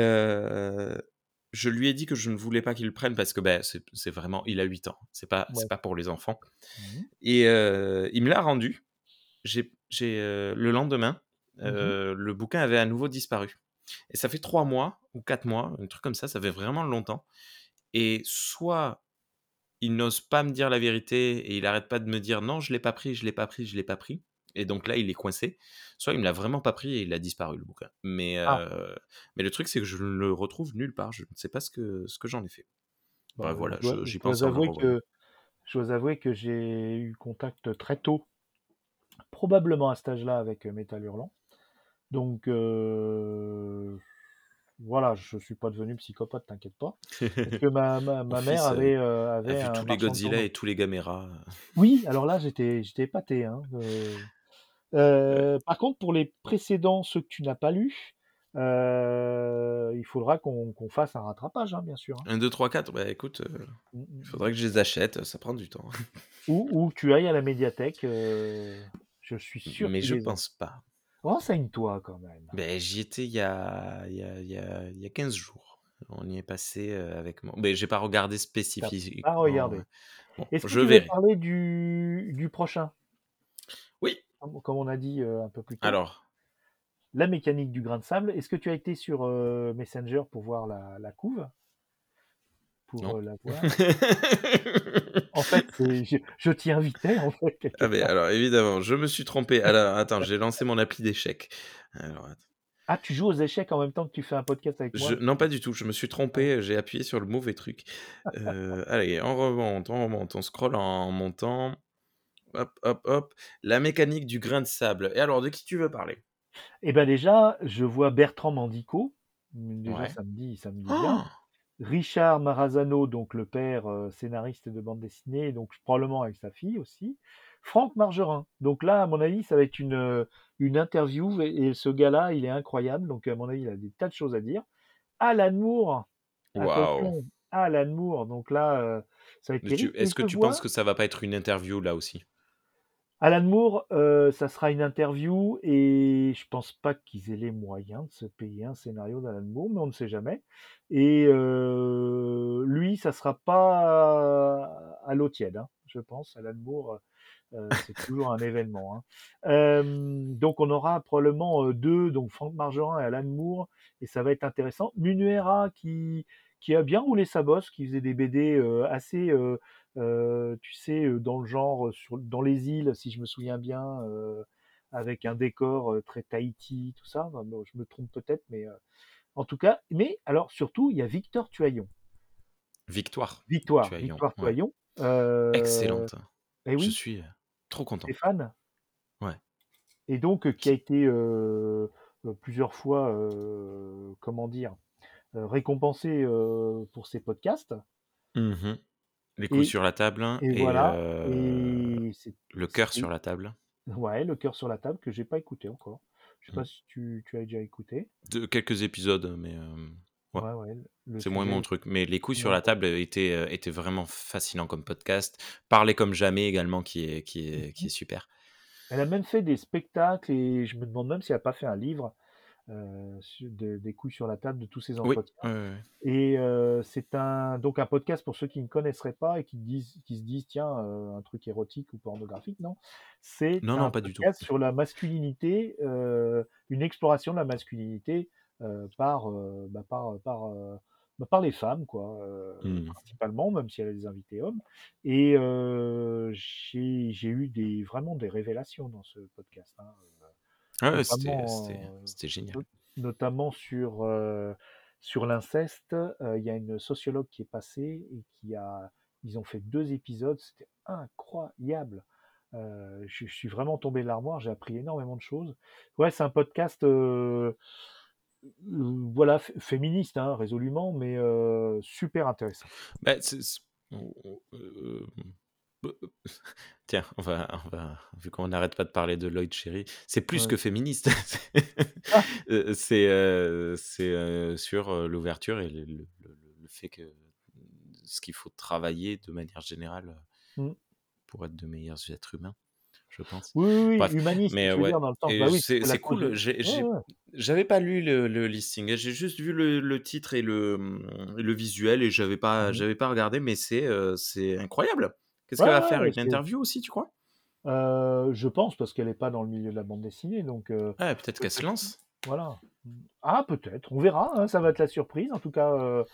je lui ai dit que je ne voulais pas qu'il le prenne parce que, bah, c'est vraiment il a 8 ans, c'est pas c'est Ouais. pas pour les enfants Mmh mh. et heu, il me l'a rendu. J'ai heu, le lendemain, Mmh mh. heu, le bouquin avait à nouveau disparu et ça fait 3 mois ou 4 mois, un truc comme ça, ça fait vraiment longtemps et soit il n'ose pas me dire la vérité et il arrête pas de me dire: «Non, je l'ai pas pris, je l'ai pas pris, je l'ai pas pris» et donc là, il est coincé. Soit il me l'a vraiment pas pris et il a disparu le bouquin. Mais Ah, heu, mais le truc, c'est que je ne le retrouve nulle part. Je ne sais pas ce que ce que j'en ai fait. bah, Bah, voilà, j'y le avouer que je dois avouer que j'ai eu contact très tôt, probablement à cet âge-là avec, heu, Métal Hurlant. Donc heu, voilà, je suis pas devenu psychopathe, t'inquiète pas. Parce que ma ma ma mère fils, avait, heu, a vu un tous les Godzilla et tous les Gamera, Oui, alors là, j'étais j'étais épaté, hein, heu heu, par contre, pour les précédents, ceux que tu n'as pas lus, heu, il faudra qu'on fasse un rattrapage, hein, bien sûr, hein. 1-2-3-4, bah, écoute, heu, Mmh il mh mh. faudrait que je les achète, ça prend du temps. Ou tu ailles à la médiathèque, je suis sûr Mais je les pense pas. Renseigne-toi quand même. Beh, j'y étais il y a il y a il y a il y a 15 jours. On y est passé, avec mon beh, j'ai pas regardé pas spécifiquement, heu, regardé. bon, Est-ce que je tu verrai. parler du du prochain? Comme comme on a dit, heu, un peu plus tôt. alors La mécanique du grain de sable. Est-ce que tu as été sur, heu, Messenger pour voir la la couve? Pour, heu, la voir? En fait, je je t'y invitais, en fait, Ah part. alors évidemment, je me suis trompé. Alors attends, j'ai lancé mon appli d'échecs. Alors attends. Ah, tu joues aux échecs en même temps que tu fais un podcast avec Je moi? non, pas du tout, je me suis trompé, j'ai appuyé sur le mauvais truc. Allez, on remonte, on remonte, on scrolle en montant. Hop, hop, hop. La mécanique du grain de sable et alors de qui tu veux parler? Et bah, déjà, je vois Bertrand Mandico. Déjà, Ouais. ça me dit ça me dit bien. Oh! Richard Marazano, donc le père, heu, scénariste de bande dessinée, donc probablement avec sa fille aussi. Franck Margerin. Donc là, à mon avis, ça va être une, une interview et et ce gars-là, il est incroyable, donc à mon avis, il a des tas de choses à dire. Alan Moore, attention, Alan Moore, donc là, heu, ça va être est-ce que tu penses que ça va pas être une interview là aussi? Alan Moore, heu, ça sera une interview et je pense pas qu'ils aient les moyens de se payer un scénario d'Alan Moore, mais on ne sait jamais et heu, lui, ça sera pas à l'eau tiède, hein, je pense. Alan Moore, heu c'est toujours un événement, hein. Hem, donc on aura probablement, heu, 2, donc Franck Margerin et Alan Moore et ça va être intéressant. Munuera qui qui a bien roulé sa bosse, qui faisait des BD, assez, tu sais, dans le genre, sur dans les îles, si je me souviens bien, avec un décor, très Tahiti, tout ça. Enfin bon, je me trompe peut-être, mais, en tout cas mais alors surtout, il y a Victor Tuaillon. Victoire, Victoire, Tuaillon, Victoire. Tuaillon, Excellente. et Je oui, suis, heu, trop content. fan? Ouais. Et donc, qui a été, plusieurs fois, comment dire? Récompensé, pour ses podcasts mmh Les et sur la table et et voilà heu, et c'est le cœur sur la table. ouais, Le cœur sur la table que j'ai pas écouté encore. Je sais pas Mmh. si tu tu as déjà écouté? De quelques épisodes, mais hem, ouais, Ouais, ouais, le le c'est moins mon truc. Mais les couilles sur la table était, heu, était vraiment fascinant comme podcast. Parler comme jamais également qui est qui mmh est qui est super. Elle a même fait des spectacles et je me demande même si elle a pas fait un livre, su de des couilles sur la table de tous Oui, entretiens. Et heu, c'est un donc un podcast pour ceux qui ne connaisseraient pas et qui disent qui se disent: «Tiens, heu, un truc érotique ou pornographique», non? C'est Non, non, un pas du tout. podcast sur la masculinité, heu, une exploration de la masculinité, heu, par, heu, bah, par, par, bah, par les femmes quoi, Mmh. principalement, même si elle a des invités hommes et j'ai j'ai eu des vraiment des révélations dans ce podcast, hein, Ah ouais, c'était notamment, c'était génial. not notamment sur, sur l'inceste, il y a une sociologue qui est passée et qui a ils ont fait 2 épisodes, c'était incroyable. Je je suis vraiment tombé de l'armoire, j'ai appris énormément de choses. Ouais, c'est un podcast, voilà, fé féministe, hein, résolument, mais super intéressant. Bah, c'est c on on, hem Tiens, on va on va vu qu'on n'arrête pas de parler de Lloyd Cherry, c'est plus Ouais. que féministe. Ah! C'est, heu, c'est, heu, sur, l'ouverture et le le le le fait que ce qu'il faut travailler de manière générale, Mmh. pour être de meilleurs êtres humains, je pense. Oui, oui, oui, Bref, humaniste, mais ouais dans le bah oui, c'est cool, ouais, j'avais pas lu le le listing, j'ai juste vu le titre et le, visuel et j'avais pas mh. j'avais pas regardé, mais c'est, c'est incroyable! Qu'est-ce Ouais, qu'elle va faire? Une interview aussi, tu crois? Heu, je pense parce qu'elle est pas dans le milieu de la bande dessinée donc heu, Ouais, peut-être qu'elle se lance. voilà. Ah peut-être, on verra, hein, ça va être la surprise. En tout cas, heu,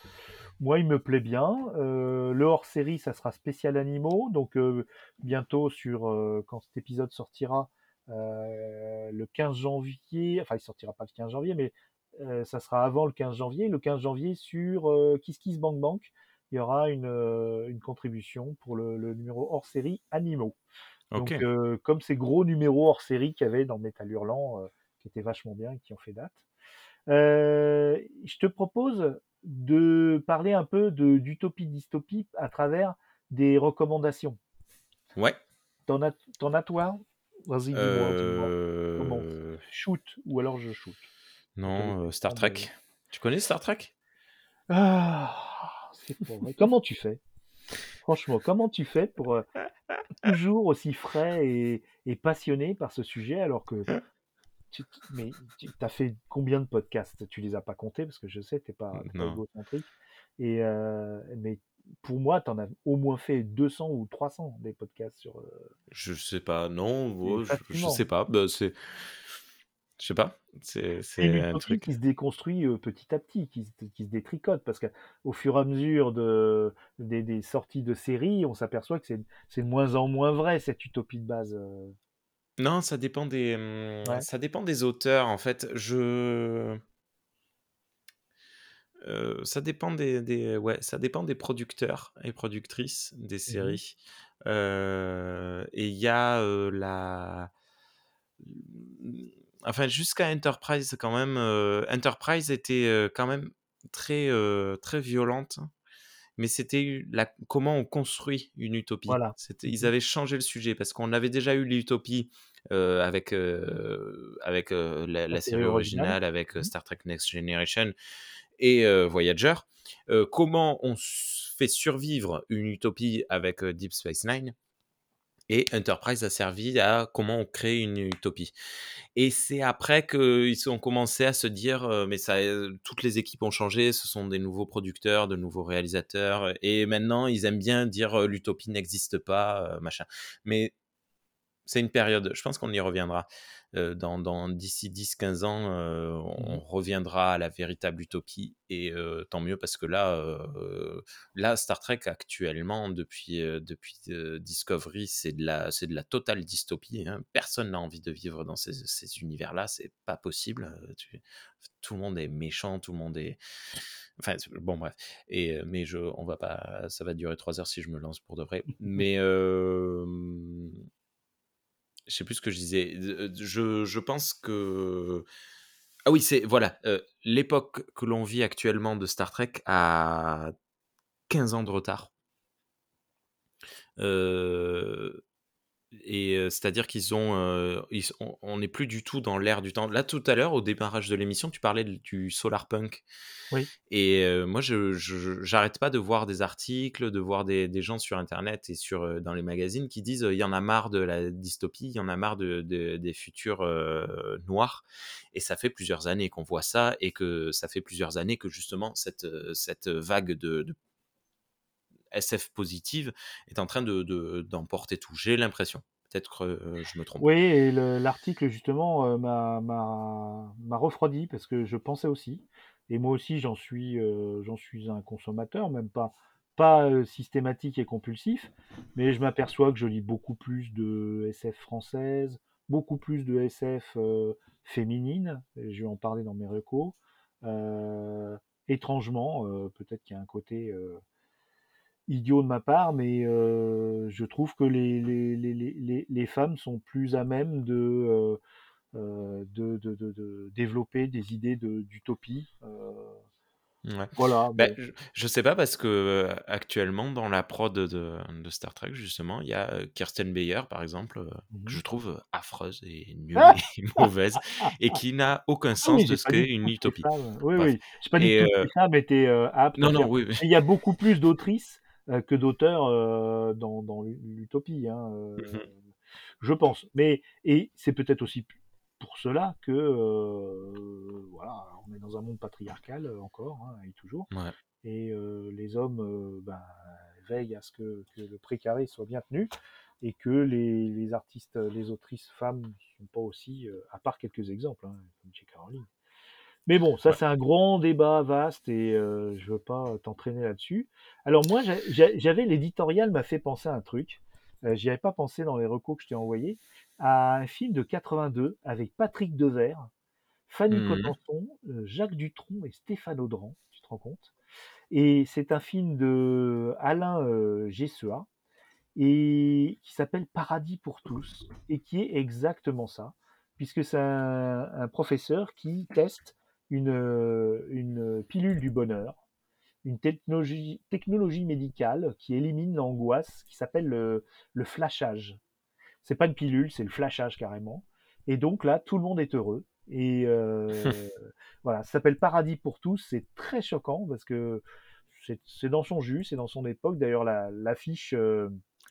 moi il me plaît bien. Le hors-série, ça sera spécial animaux, donc bientôt sur, quand cet épisode sortira, le 15 janvier, enfin il sortira pas le 15 janvier, mais ça sera avant le 15 janvier. Le 15 janvier sur, Kiss Kiss Bank Bank, il y aura une, heu, une contribution pour le le numéro hors-série animaux. Donc heu, comme ces gros numéros hors-série qu'il y avait dans Métal Hurlant, heu, qui étaient vachement bien et qui ont fait date. Je te propose de parler un peu de d'utopie, dystopie à travers des recommandations. Ouais. Tu en as tu en as toi? Vas-y, dis-moi. Heu, Shoot ou alors je shoot. Non, Star Trek. Tu connais Star Trek? ah! C'est pas vrai. Comment tu fais? Franchement, comment tu fais pour, heu, toujours aussi frais et et passionné par ce sujet alors que tu mais tu as fait combien de podcasts? Tu les as pas comptés parce que je sais, tu es pas es pas égocentrique et heu, mais pour moi, tu en as au moins fait 200 ou 300 des podcasts sur, heu je sais pas, non, je je sais pas, bah, c'est je sais pas, c'est un truc qui se déconstruit, heu, petit à petit, qui se qui se détricote parce qu'au fur et à mesure de des des sorties de séries, on s'aperçoit que c'est de moins en moins vrai cette utopie de base, heu, non, ça dépend des, mmh, ouais. ça dépend des auteurs, en fait. Je Heu, ça dépend des des ouais, ça dépend des producteurs et productrices des Mmh mh. séries. Et il y a, la enfin jusqu'à Enterprise quand même, heu, Enterprise était, heu, quand même très, heu, très violente, mais c'était comment on construit une utopie. Voilà. Mmh ils mh. avaient changé le sujet parce qu'on avait déjà eu l'utopie, avec, avec, la La la série série originale. originale, avec, Mmh mh. Star Trek Next Generation et Voyager. Comment on fait survivre une utopie avec, Deep Space Nine? Et Enterprise a servi à comment on crée une utopie et c'est après qu'ils ont commencé à se dire, mais ça, toutes les équipes ont changé, ce sont des nouveaux producteurs, de nouveaux réalisateurs, et maintenant ils aiment bien dire, «L'utopie n'existe pas», machin. Mais c'est une période, je pense qu'on y reviendra, dans dans d'ici 10-15 ans, Mmh on reviendra à la véritable utopie et tant mieux parce que là, là Star Trek actuellement depuis, depuis, Discovery, c'est de la c'est de la totale dystopie, hein. Personne n'a envie de vivre dans ces ces univers-là, c'est pas possible, tu tout le monde est méchant, tout le monde est enfin, bon bref et mais je on va pas ça va durer 3 heures si je me lance pour de vrai. Mais je sais plus ce que je disais. Je pense que ah oui, c'est voilà, heu, l'époque que l'on vit actuellement de Star Trek a 15 ans de retard. Heu heu, c'est-à-dire qu'ils ont, ils sont on n'est plus du tout dans l'air du temps. Là, tout à l'heure, au démarrage de l'émission, tu parlais du solarpunk Oui. et heu, moi, je j'arrête pas de voir des articles, de voir des des gens sur internet et sur, dans les magazines qui disent, «Il y en a marre de la dystopie, il y en a marre de de des futurs, noirs» et ça fait plusieurs années qu'on voit ça et que ça fait plusieurs années que justement cette, vague de de SF positive est en train de de d'emporter tout. J'ai l'impression. Peut-être que, heu, je me trompe. Oui et le l'article justement, heu, m'a refroidi parce que je pensais aussi et moi aussi j'en suis, suis un consommateur, même pas systématique et compulsif, mais je m'aperçois que je lis beaucoup plus de SF française, beaucoup plus de SF, féminine et je vais en parler dans mes recos. Étrangement, peut-être qu'il y a un côté, idiot de ma part, mais je trouve que les les les les femmes sont plus à même de, de de de de développer des idées d'utopie, Ouais. Voilà, bon. je je sais pas parce que, actuellement dans la prod de de Star Trek justement, il y a, Kirsten Beyer par exemple, Mmh que mh. je trouve affreuse et nulle et mauvaise et qui n'a aucun Ah sens de ce qu'est que une utopie. femmes oui, Bref oui, j'ai pas dit et heu, aptes à non, non, faire oui, il y a beaucoup plus d'autrices, que d'auteurs, heu, dans dans l'u l'utopie, hein, Mmh heu, mh. je pense. Mais et c'est peut-être aussi pour cela que, voilà, on est dans un monde patriarcal, encore, hein, et toujours et les hommes, ben, veillent à ce que que le pré-carré soit bien tenu et que les les artistes, les autrices femmes sont pas aussi, à part quelques exemples, hein, comme J.K. Rowling. Mais bon, ça Ouais. c'est un grand débat vaste et heu, je veux pas t'entraîner là-dessus. Alors moi, j'a j'a j'avais l'éditorial m'a fait penser à un truc, heu, j'y avais pas pensé dans les recos que je t'ai envoyés, à un film de 82 avec Patrick Devers, Fanny Mmh. Cotenson, heu, Jacques Dutronc et Stéphane Audran, tu te rends compte? Et c'est un film de Alain, Gessua et qui s'appelle Paradis pour tous et qui est exactement ça, puisque c'est un un professeur qui teste une, heu, une pilule du bonheur, une technologie technologie médicale qui élimine l'angoisse, qui s'appelle le le flashage. C'est pas une pilule, c'est le flashage carrément et donc là, tout le monde est heureux et heu, voilà, ça s'appelle Paradis pour tous, c'est très choquant parce que c'est dans son jus, c'est dans son époque. D'ailleurs la l'affiche,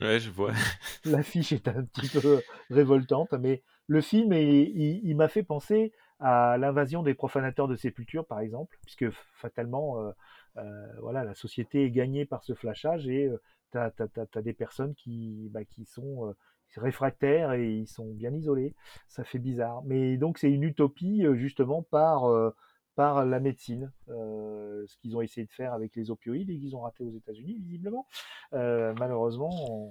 Ouais, je vois. l'affiche est un petit peu révoltante, mais le film est il il m'a fait penser à l'invasion des profanateurs de sépultures, par exemple, puisque fatalement, heu heu, voilà, la société est gagnée par ce flashage et heu, tu as des personnes qui, bah, qui sont, heu, réfractaires et ils sont bien isolés. Ça fait bizarre. Mais donc c'est une utopie, justement par, par la médecine, ce qu'ils ont essayé de faire avec les opioïdes et qu'ils ont raté aux États-Unis visiblement. Heu, malheureusement,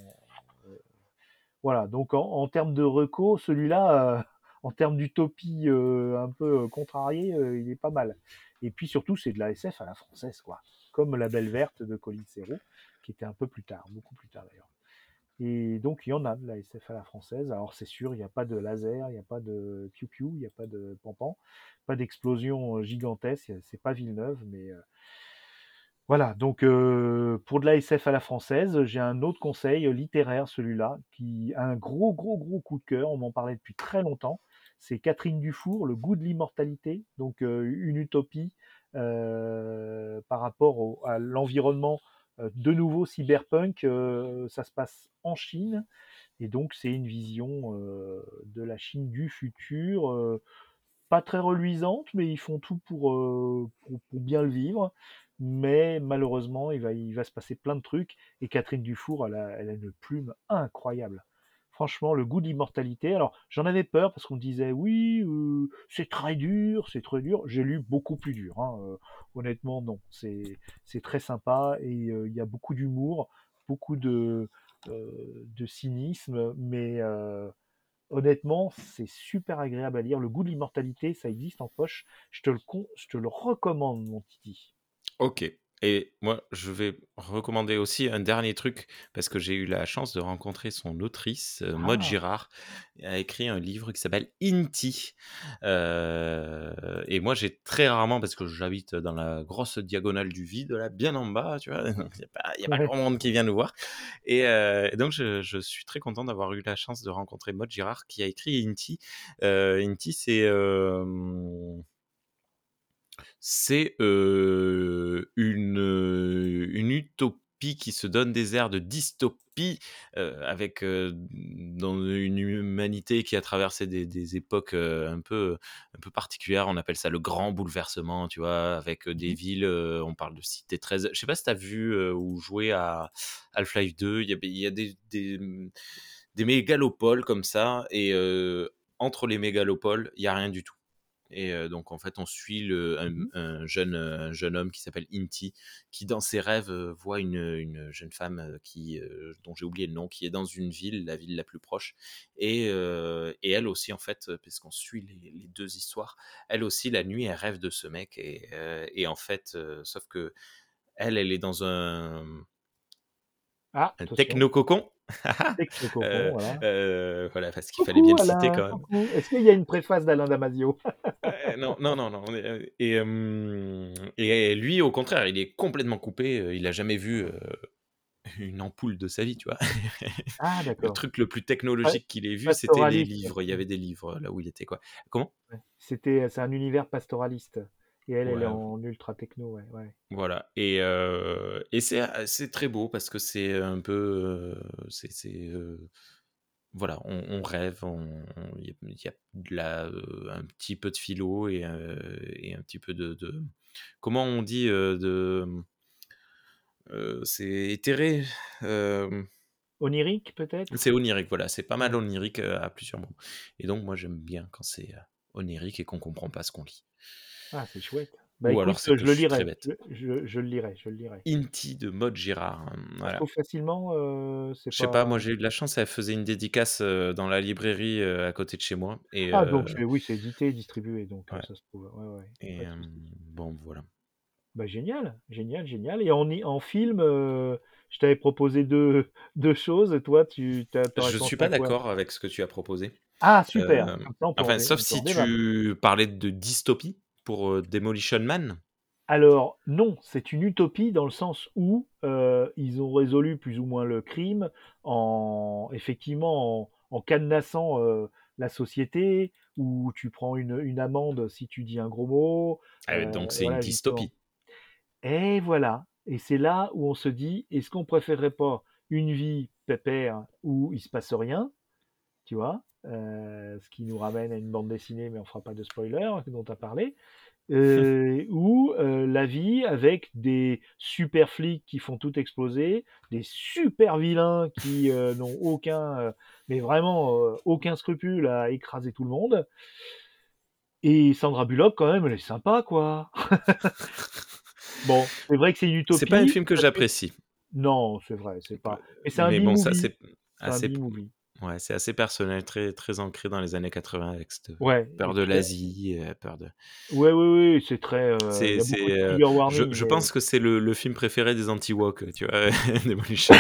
voilà, donc en en termes de recos, celui-là, en termes d'utopie, heu, un peu contrariée, heu, il est pas mal et puis surtout, c'est de la SF à la française, quoi. Comme La Belle Verte de Colline Serrault, qui était un peu plus tard, beaucoup plus tard d'ailleurs et donc il y en a de la SF à la française. Alors c'est sûr, il y a pas de laser, il y a pas de piou piou, il y a pas de pan pan, pas d'explosion, gigantesque, c'est pas Villeneuve mais voilà, donc pour de la SF à la française, j'ai un autre conseil, littéraire, celui-là, qui a un gros, gros, gros coup de cœur. On m'en parlait depuis très longtemps. C'est Catherine Dufour, Le goût de l'immortalité, donc heu, une utopie, heu, par rapport à l'environnement, heu, de nouveau cyberpunk, ça se passe en Chine et donc c'est une vision, de la Chine du futur, pas très reluisante, mais ils font tout pour, bien le vivre. Mais malheureusement, il va se passer plein de trucs et Catherine Dufour, elle a une plume incroyable. Franchement, Le goût de l'immortalité, alors j'en avais peur parce qu'on me disait: «Oui, heu, c'est très dur, c'est très dur». J'ai lu beaucoup plus dur, hein, heu, honnêtement non. C'est très sympa et heu, il y a beaucoup d'humour, beaucoup de, de cynisme, mais honnêtement, c'est super agréable à lire. Le goût de l'immortalité, ça existe en poche. Je te le con je te le recommande, mon Titi. OK et moi, je vais recommander aussi un dernier truc parce que j'ai eu la chance de rencontrer son autrice, Maud Ah! Girard. Elle a écrit un livre qui s'appelle Inti, heu et moi, j'ai très rarement parce que j'habite dans la grosse diagonale du vide là, bien en bas, tu vois? Donc il y a pas il y a pas Ouais. grand monde qui vient nous voir et et donc je je suis très content d'avoir eu la chance de rencontrer Maud Girard qui a écrit Inti. Inti, c'est, c'est, une, une utopie qui se donne des airs de dystopie, avec, dans une humanité qui a traversé des des époques, un peu un peu particulières. On appelle ça le grand bouleversement, tu vois? Avec, Mmh des mh. villes, on parle de Cité 13. Je sais pas si tu as vu, ou joué à Half-Life 2? Il y a b il y a des des, mmh, des mégalopoles comme ça et entre les mégalopoles, il y a rien du tout et donc en fait, on suit le un Mmh un jeune, un jeune homme qui s'appelle Inti, qui dans ses rêves, voit une, une jeune femme, qui, dont j'ai oublié le nom, qui est dans une ville, la ville la plus proche et et elle aussi en fait, heu, puisqu'on suit les les 2 histoires, elle aussi la nuit, elle rêve de ce mec et et en fait, sauf qu'elle, elle est dans un, Ah! un Attention. Technococon, heu voilà. parce qu'il fallait bien Coucou le citer Alain, quand même. coucou. Est-ce qu'il y a une préface d'Alain Damasio? Heu, non, non, non, non. Et, et lui, au contraire, il est complètement coupé. Il a jamais vu une ampoule de sa vie, tu vois? Ah, le truc le plus technologique qu'il ait vu, c'était les livres. Il y avait des livres là où il était, quoi. Comment? C'était, c'est un univers pastoraliste. Et elle, elle est en ultra techno, ouais. ouais. Voilà. Et, et c'est très beau parce que c'est un peu. c'est voilà, on, rêve, il y, a de la, un petit peu de philo et, et un petit peu de, de, comment on dit de c'est éthéré. onirique peut-être? C'est onirique, voilà, c'est pas mal onirique à plusieurs moments. Et donc moi j'aime bien quand c'est onirique et qu'on comprend pas ce qu'on lit. Ah c'est chouette. Bah, Ou alors je le lirai. Je, je, le lirai, je le lirai. Inti de Mode Girard. Hein, voilà. trouve facilement. Euh, je sais pas, moi j'ai eu de la chance, elle faisait une dédicace dans la librairie à côté de chez moi. Et, ah, donc oui, c'est édité et distribué, donc ça se trouve. Ouais, ouais, et bon, voilà. Bah, génial, génial, génial. Et en, en film, je t'avais proposé deux, deux choses. Toi, tu Je suis pas d'accord avec ce que tu as proposé. Ah, super. enfin, sauf si tu parlais de dystopie pour Demolition Man? Alors non, c'est une utopie dans le sens où ils ont résolu plus ou moins le crime en effectivement en, en cadenassant la société, où tu prends une, une, amende si tu dis un gros mot. Ah donc c'est une dystopie. Et voilà. Et c'est là où on se dit, est-ce qu'on préférerait pas une vie pépère où il se passe rien, tu vois, euh, ce qui nous ramène à une bande dessinée, mais on fera pas de spoiler dont tu as parlé, euh, ou euh, la vie avec des super flics qui font tout exploser, des super vilains qui n'ont aucun, mais vraiment aucun scrupule à écraser tout le monde. Et Sandra Bullock, quand même, elle est sympa, quoi. Bon, c'est vrai que c'est une utopie. C'est pas un film que j'apprécie. Non, c'est vrai, c'est pas. Mais c'est un bon, ça c'est assez. Ouais, c'est assez personnel, très, très ancré dans les années 80 avec cette ouais, peur de l'Asie, euh, peur de. Ouais, ouais, ouais, c'est très. Euh, c'est, euh, je, je pense que c'est le, le, film préféré des anti-walk, tu vois, Demolition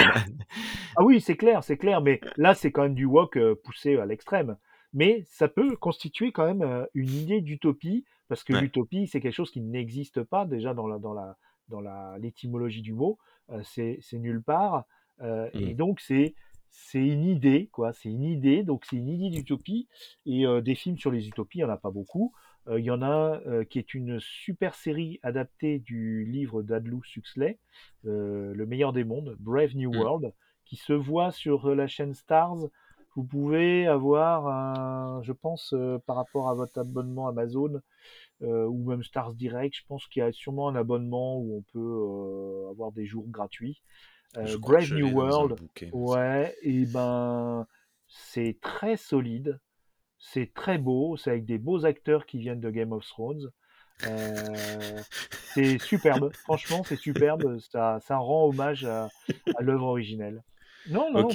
ah oui, c'est clair, c'est clair, mais là, c'est quand même du walk poussé à l'extrême. Mais ça peut constituer quand même une idée d'utopie parce que l'utopie, c'est quelque chose qui n'existe pas déjà dans la, dans la, dans la, l'étymologie du mot. Euh, c'est, c'est nulle part. Euh, et mmh. donc, c'est, c'est une idée, quoi. C'est une idée. Donc, c'est une idée d'utopie. Et euh, des films sur les utopies, il n'y en a pas beaucoup. Il y en a qui est une super série adaptée du livre d'Adlou Huxley, Le meilleur des mondes, Brave New mmh. World, qui se voit sur la chaîne Stars vous pouvez avoir, un, je pense, euh, par rapport à votre abonnement Amazon euh, ou même Stars Direct, je pense qu'il y a sûrement un abonnement où on peut euh, avoir des jours gratuits. Brave New World, ouais, et ben c'est très solide, c'est très beau, c'est avec des beaux acteurs qui viennent de Game of Thrones. c'est superbe, franchement, c'est superbe. Ça, ça rend hommage à, l'œuvre originelle. Non, non,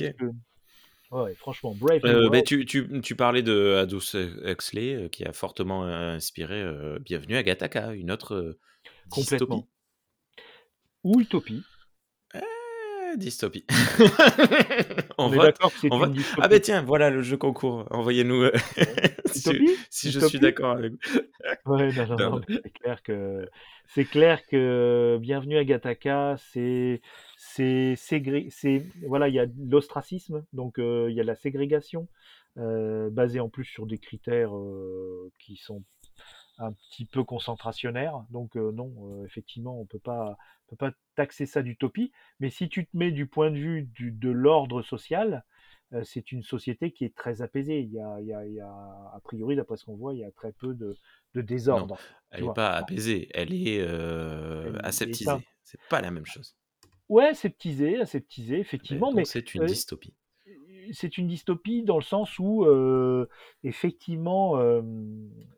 Ouais, franchement, Brave. Euh, bah, tu, tu, tu, parlais de Aldous Huxley euh, qui a fortement euh, inspiré Bienvenue à Gattaca, une autre Complètement. dystopie. Ou utopie. Dystopie. on, c'est on Ah ben tiens, voilà le jeu concours. Envoyez-nous si, si je suis d'accord avec vous. ouais, c'est clair que c'est clair que Bienvenue à Gattaca, c'est c'est voilà, il y a l'ostracisme, donc euh, il y a la ségrégation, euh, basée en plus sur des critères euh, qui sont un petit peu concentrationnaires. Donc non, effectivement, on peut pas, peut pas taxer ça d'utopie. Mais si tu te mets du point de vue du, de l'ordre social, c'est une société qui est très apaisée. Il y a, il y a, il y a a priori, d'après ce qu'on voit, il y a très peu de, de désordre. elle n'est pas apaisée, elle est aseptisée. C'est pas la même chose. Ouais, aseptisé, aseptisé, effectivement, mais c'est une dystopie. C'est une dystopie dans le sens où, effectivement,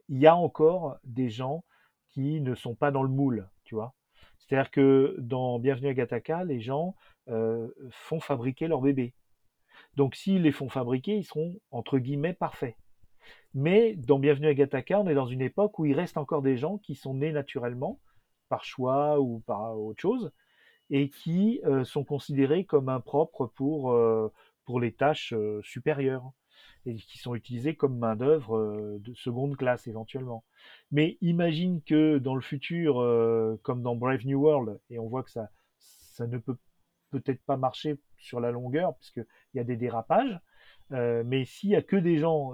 il y a encore des gens qui ne sont pas dans le moule, tu vois? C'est-à-dire que dans Bienvenue à Gattaca, les gens, font fabriquer leurs bébés. Donc s'ils les font fabriquer, ils seront entre guillemets «parfaits». Mais dans Bienvenue à Gattaca, on est dans une époque où il reste encore des gens qui sont nés naturellement, par choix ou par autre chose et qui sont considérés comme impropres pour, pour les tâches supérieures. et qui sont utilisés comme main-d'œuvre euh, de seconde classe éventuellement. Mais imagine que dans le futur, euh, comme dans Brave New World, et on voit que ça, ça ne peut peut-être pas marcher sur la longueur, puisqu'il y a des dérapages, euh, mais s'il y a que des gens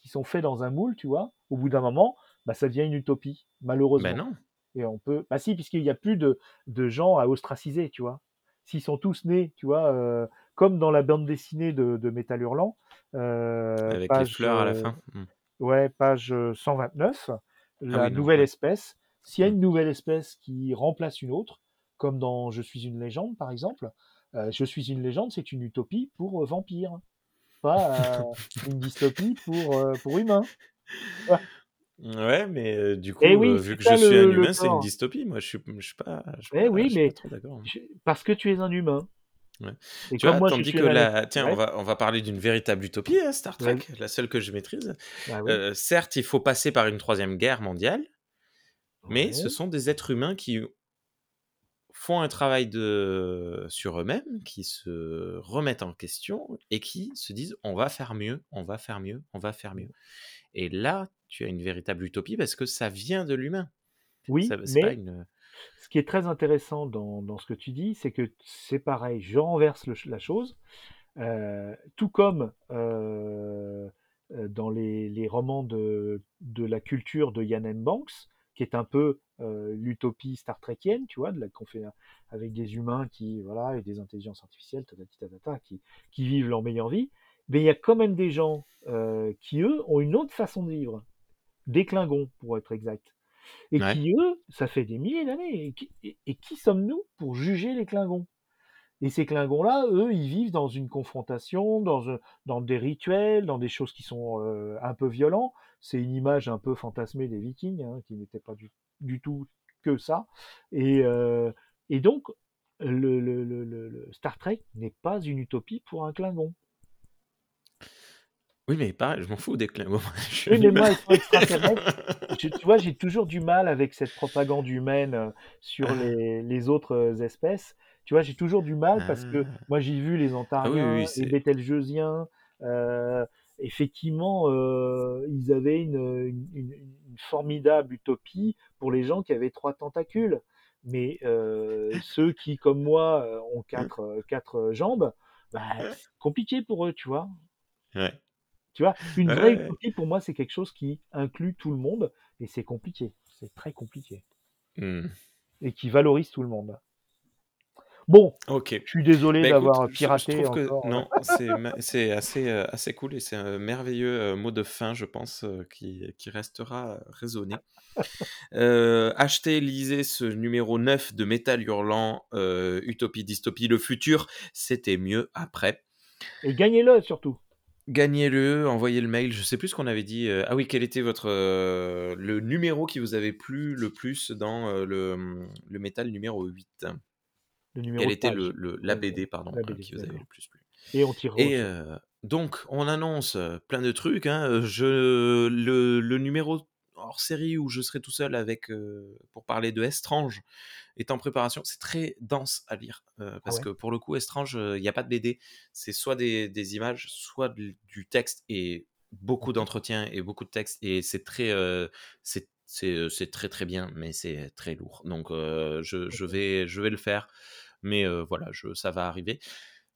qui sont faits dans un moule, tu vois, au bout d'un moment, bah, ça devient une utopie, malheureusement. Ben non. Et on peut. Bah si, puisqu'il n'y a plus de, de gens à ostraciser, tu vois. S'ils sont tous nés, tu vois, euh, comme dans la bande dessinée de, de Métal Hurlant. Euh, Avec les fleurs à la euh, fin. Hmm. Ouais, page 129, Ah la oui, non, nouvelle ouais. espèce. S'il y a Hmm. une nouvelle espèce qui remplace une autre, comme dans Je suis une légende, par exemple, euh, Je suis une légende, c'est une utopie pour euh, vampires, pas euh, une dystopie pour, euh, pour humains. Ouais. Ouais, mais euh, du coup, oui, euh, vu que je suis le, un humain, c'est une dystopie. Moi, je suis, je suis pas, je suis Eh pas, oui, je suis pas mais trop d'accord. je- parce que tu es un humain. Ouais. Et Tu vois, moi, tandis que la, tiens, on va, on va parler d'une véritable utopie, hein, Star Trek, la seule que je maîtrise. Bah. Euh, certes, il faut passer par une troisième guerre mondiale, mais ce sont des êtres humains qui font un travail de sur eux-mêmes, qui se remettent en question et qui se disent on va faire mieux, on va faire mieux, on va faire mieux. Et là, tu as une véritable utopie parce que ça vient de l'humain. Oui, Ça, c'est pas mais une. Ce qui est très intéressant dans, ce que tu dis, c'est que c'est pareil, je renverse la chose, euh, tout comme euh, euh, dans les, romans de, la culture de Ian M. Banks, qui est un peu l'utopie star trekienne, tu vois, de la, avec des humains qui, voilà, et des intelligences artificielles, qui, vivent leur meilleure vie, mais il y a quand même des gens qui, eux, ont une autre façon de vivre, des Klingons, pour être exact et Ouais. qui, eux, ça fait des milliers d'années. Et qui, et- et qui sommes-nous pour juger les Klingons? Et ces Klingons-là, eux, ils vivent dans une confrontation, dans, dans des rituels, dans des choses qui sont euh, un peu violents. C'est une image un peu fantasmée des Vikings, hein, qui n'était pas du, du tout que ça. Et, euh, et donc, le, le- le- le- le Star Trek n'est pas une utopie pour un Klingon. Oui, mais pareil, je m'en fous des je suis Oui, mais moi, extraterrestres. Je- tu vois, j'ai toujours du mal avec cette propagande humaine euh, sur Ah, les, les autres euh, espèces. Tu vois, j'ai toujours du mal parce que ah. moi, j'ai vu les Ah oui, oui, Antariens, oui, les c'est. Bételgeusiens. euh, effectivement, euh, ils avaient une, une- une- une formidable utopie pour les gens qui avaient trois tentacules. Mais euh, ceux qui, comme moi, euh, ont quatre, euh, quatre jambes, bah, c'est compliqué pour eux, tu vois. Ouais. Tu vois, une vraie ouais. utopie, pour moi, c'est quelque chose qui inclut tout le monde, et c'est compliqué. C'est très compliqué. Hmm. Et qui valorise tout le monde. Bon, Ok. je suis désolé Bah d'avoir je piraté que euh. non, c'est assez, euh, assez cool et c'est un merveilleux euh, mot de fin, je pense, euh, qui, qui restera raisonné. Euh, achetez, lisez ce numéro 9 de Métal Hurlant, Utopie, Dystopie, le futur, c'était mieux après. Et gagnez-le surtout. Gagnez-le, envoyez le mail, je sais plus ce qu'on avait dit. euh, ah oui, quel était votre euh, le numéro qui vous avait plu le plus dans euh, le, le métal numéro 8 Le numéro Quel était le, le- la BD, pardon, la qui vous avait le plus plu. Et on tirera Et euh, donc, on annonce plein de trucs. hein, Je, le, le numéro hors série où je serai tout seul avec euh, pour parler de Estrange est en préparation. C'est très dense à lire euh, Ah parce ouais que pour le coup, Estrange, il n'y a pas de BD. C'est soit des, des images, soit de- du texte et beaucoup d'entretiens et beaucoup de texte. Et c'est très, euh, c'est c'est euh, très très bien, mais c'est très lourd. Donc, euh, je, je vais je vais le faire, mais euh, voilà, je, ça va arriver.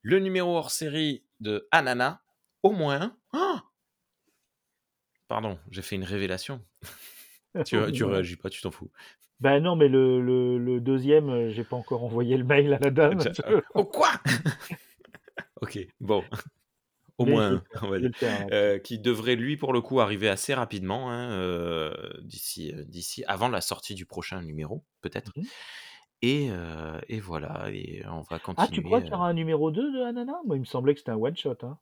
Le numéro hors série de Anana, au moins. Ah Pardon, j'ai fait une révélation. Tu, tu réagis pas, tu t'en fous. Ben non, mais le, le, le deuxième, euh, j'ai pas encore envoyé le mail à la dame. Oh quoi? Ok, bon, au Mais moins on va dire. faire. là. Euh, qui devrait lui pour le coup arriver assez rapidement, hein, euh, d'ici, d'ici avant la sortie du prochain numéro, peut-être. Mhm. Et, euh, et voilà, et on va Ah, tu continuer. crois qu'il y aura un numéro 2 de Hanana? Moi, il me semblait que c'était un one-shot. Hein.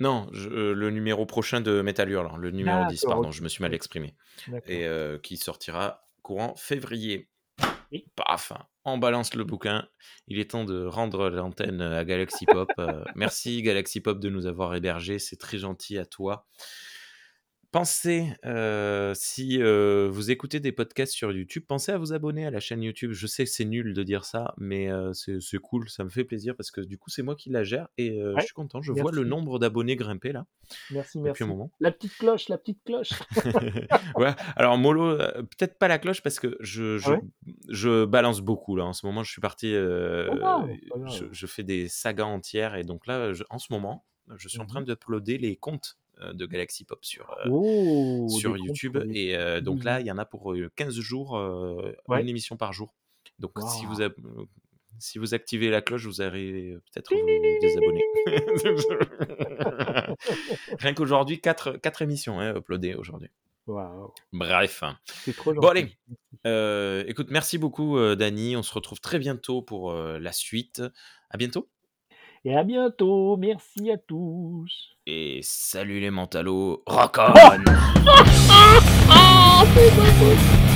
Non, je- euh, le numéro prochain de Metal Hurlant, le numéro 10, D'accord, pardon, ok. je me suis mal exprimé. D'accord. Et euh, qui sortira courant février. Oui. Paf, on balance le bouquin. Il est temps de rendre l'antenne à Galaxy Pop. Euh, merci Galaxy Pop de nous avoir hébergés, c'est très gentil à toi. Pensez, euh, si euh, vous écoutez des podcasts sur YouTube, pensez à vous abonner à la chaîne YouTube. Je sais que c'est nul de dire ça, mais euh, c'est c'est cool, ça me fait plaisir parce que du coup, c'est moi qui la gère et euh, je suis content. Je vois le nombre d'abonnés grimper là Merci, depuis un merci. moment. La petite cloche, la petite cloche. Ouais, alors mollo, euh, peut-être pas la cloche parce que je, Ah je, ouais? je balance beaucoup là. En ce moment, je suis parti, euh, Pas grave, pas je, grave. je fais des sagas entières et donc là, je- en ce moment, je suis en train Mmh d'uploader les comptes de Galaxy Pop sur, euh, Oh! Sur YouTube et euh, donc là, bisous. il y en a pour euh, 15 jours, euh, Ouais. une émission par jour. Donc si vous, euh, si vous activez la cloche, vous allez peut-être vous désabonner. Rien qu'aujourd'hui, 4, quatre émissions hein, uploadées aujourd'hui. Bref. C'est trop Bon allez, euh, écoute, merci beaucoup euh, Dany. On se retrouve très bientôt pour euh, la suite. À bientôt. Et à bientôt. Merci à tous. Et salut les mentalos. Rock on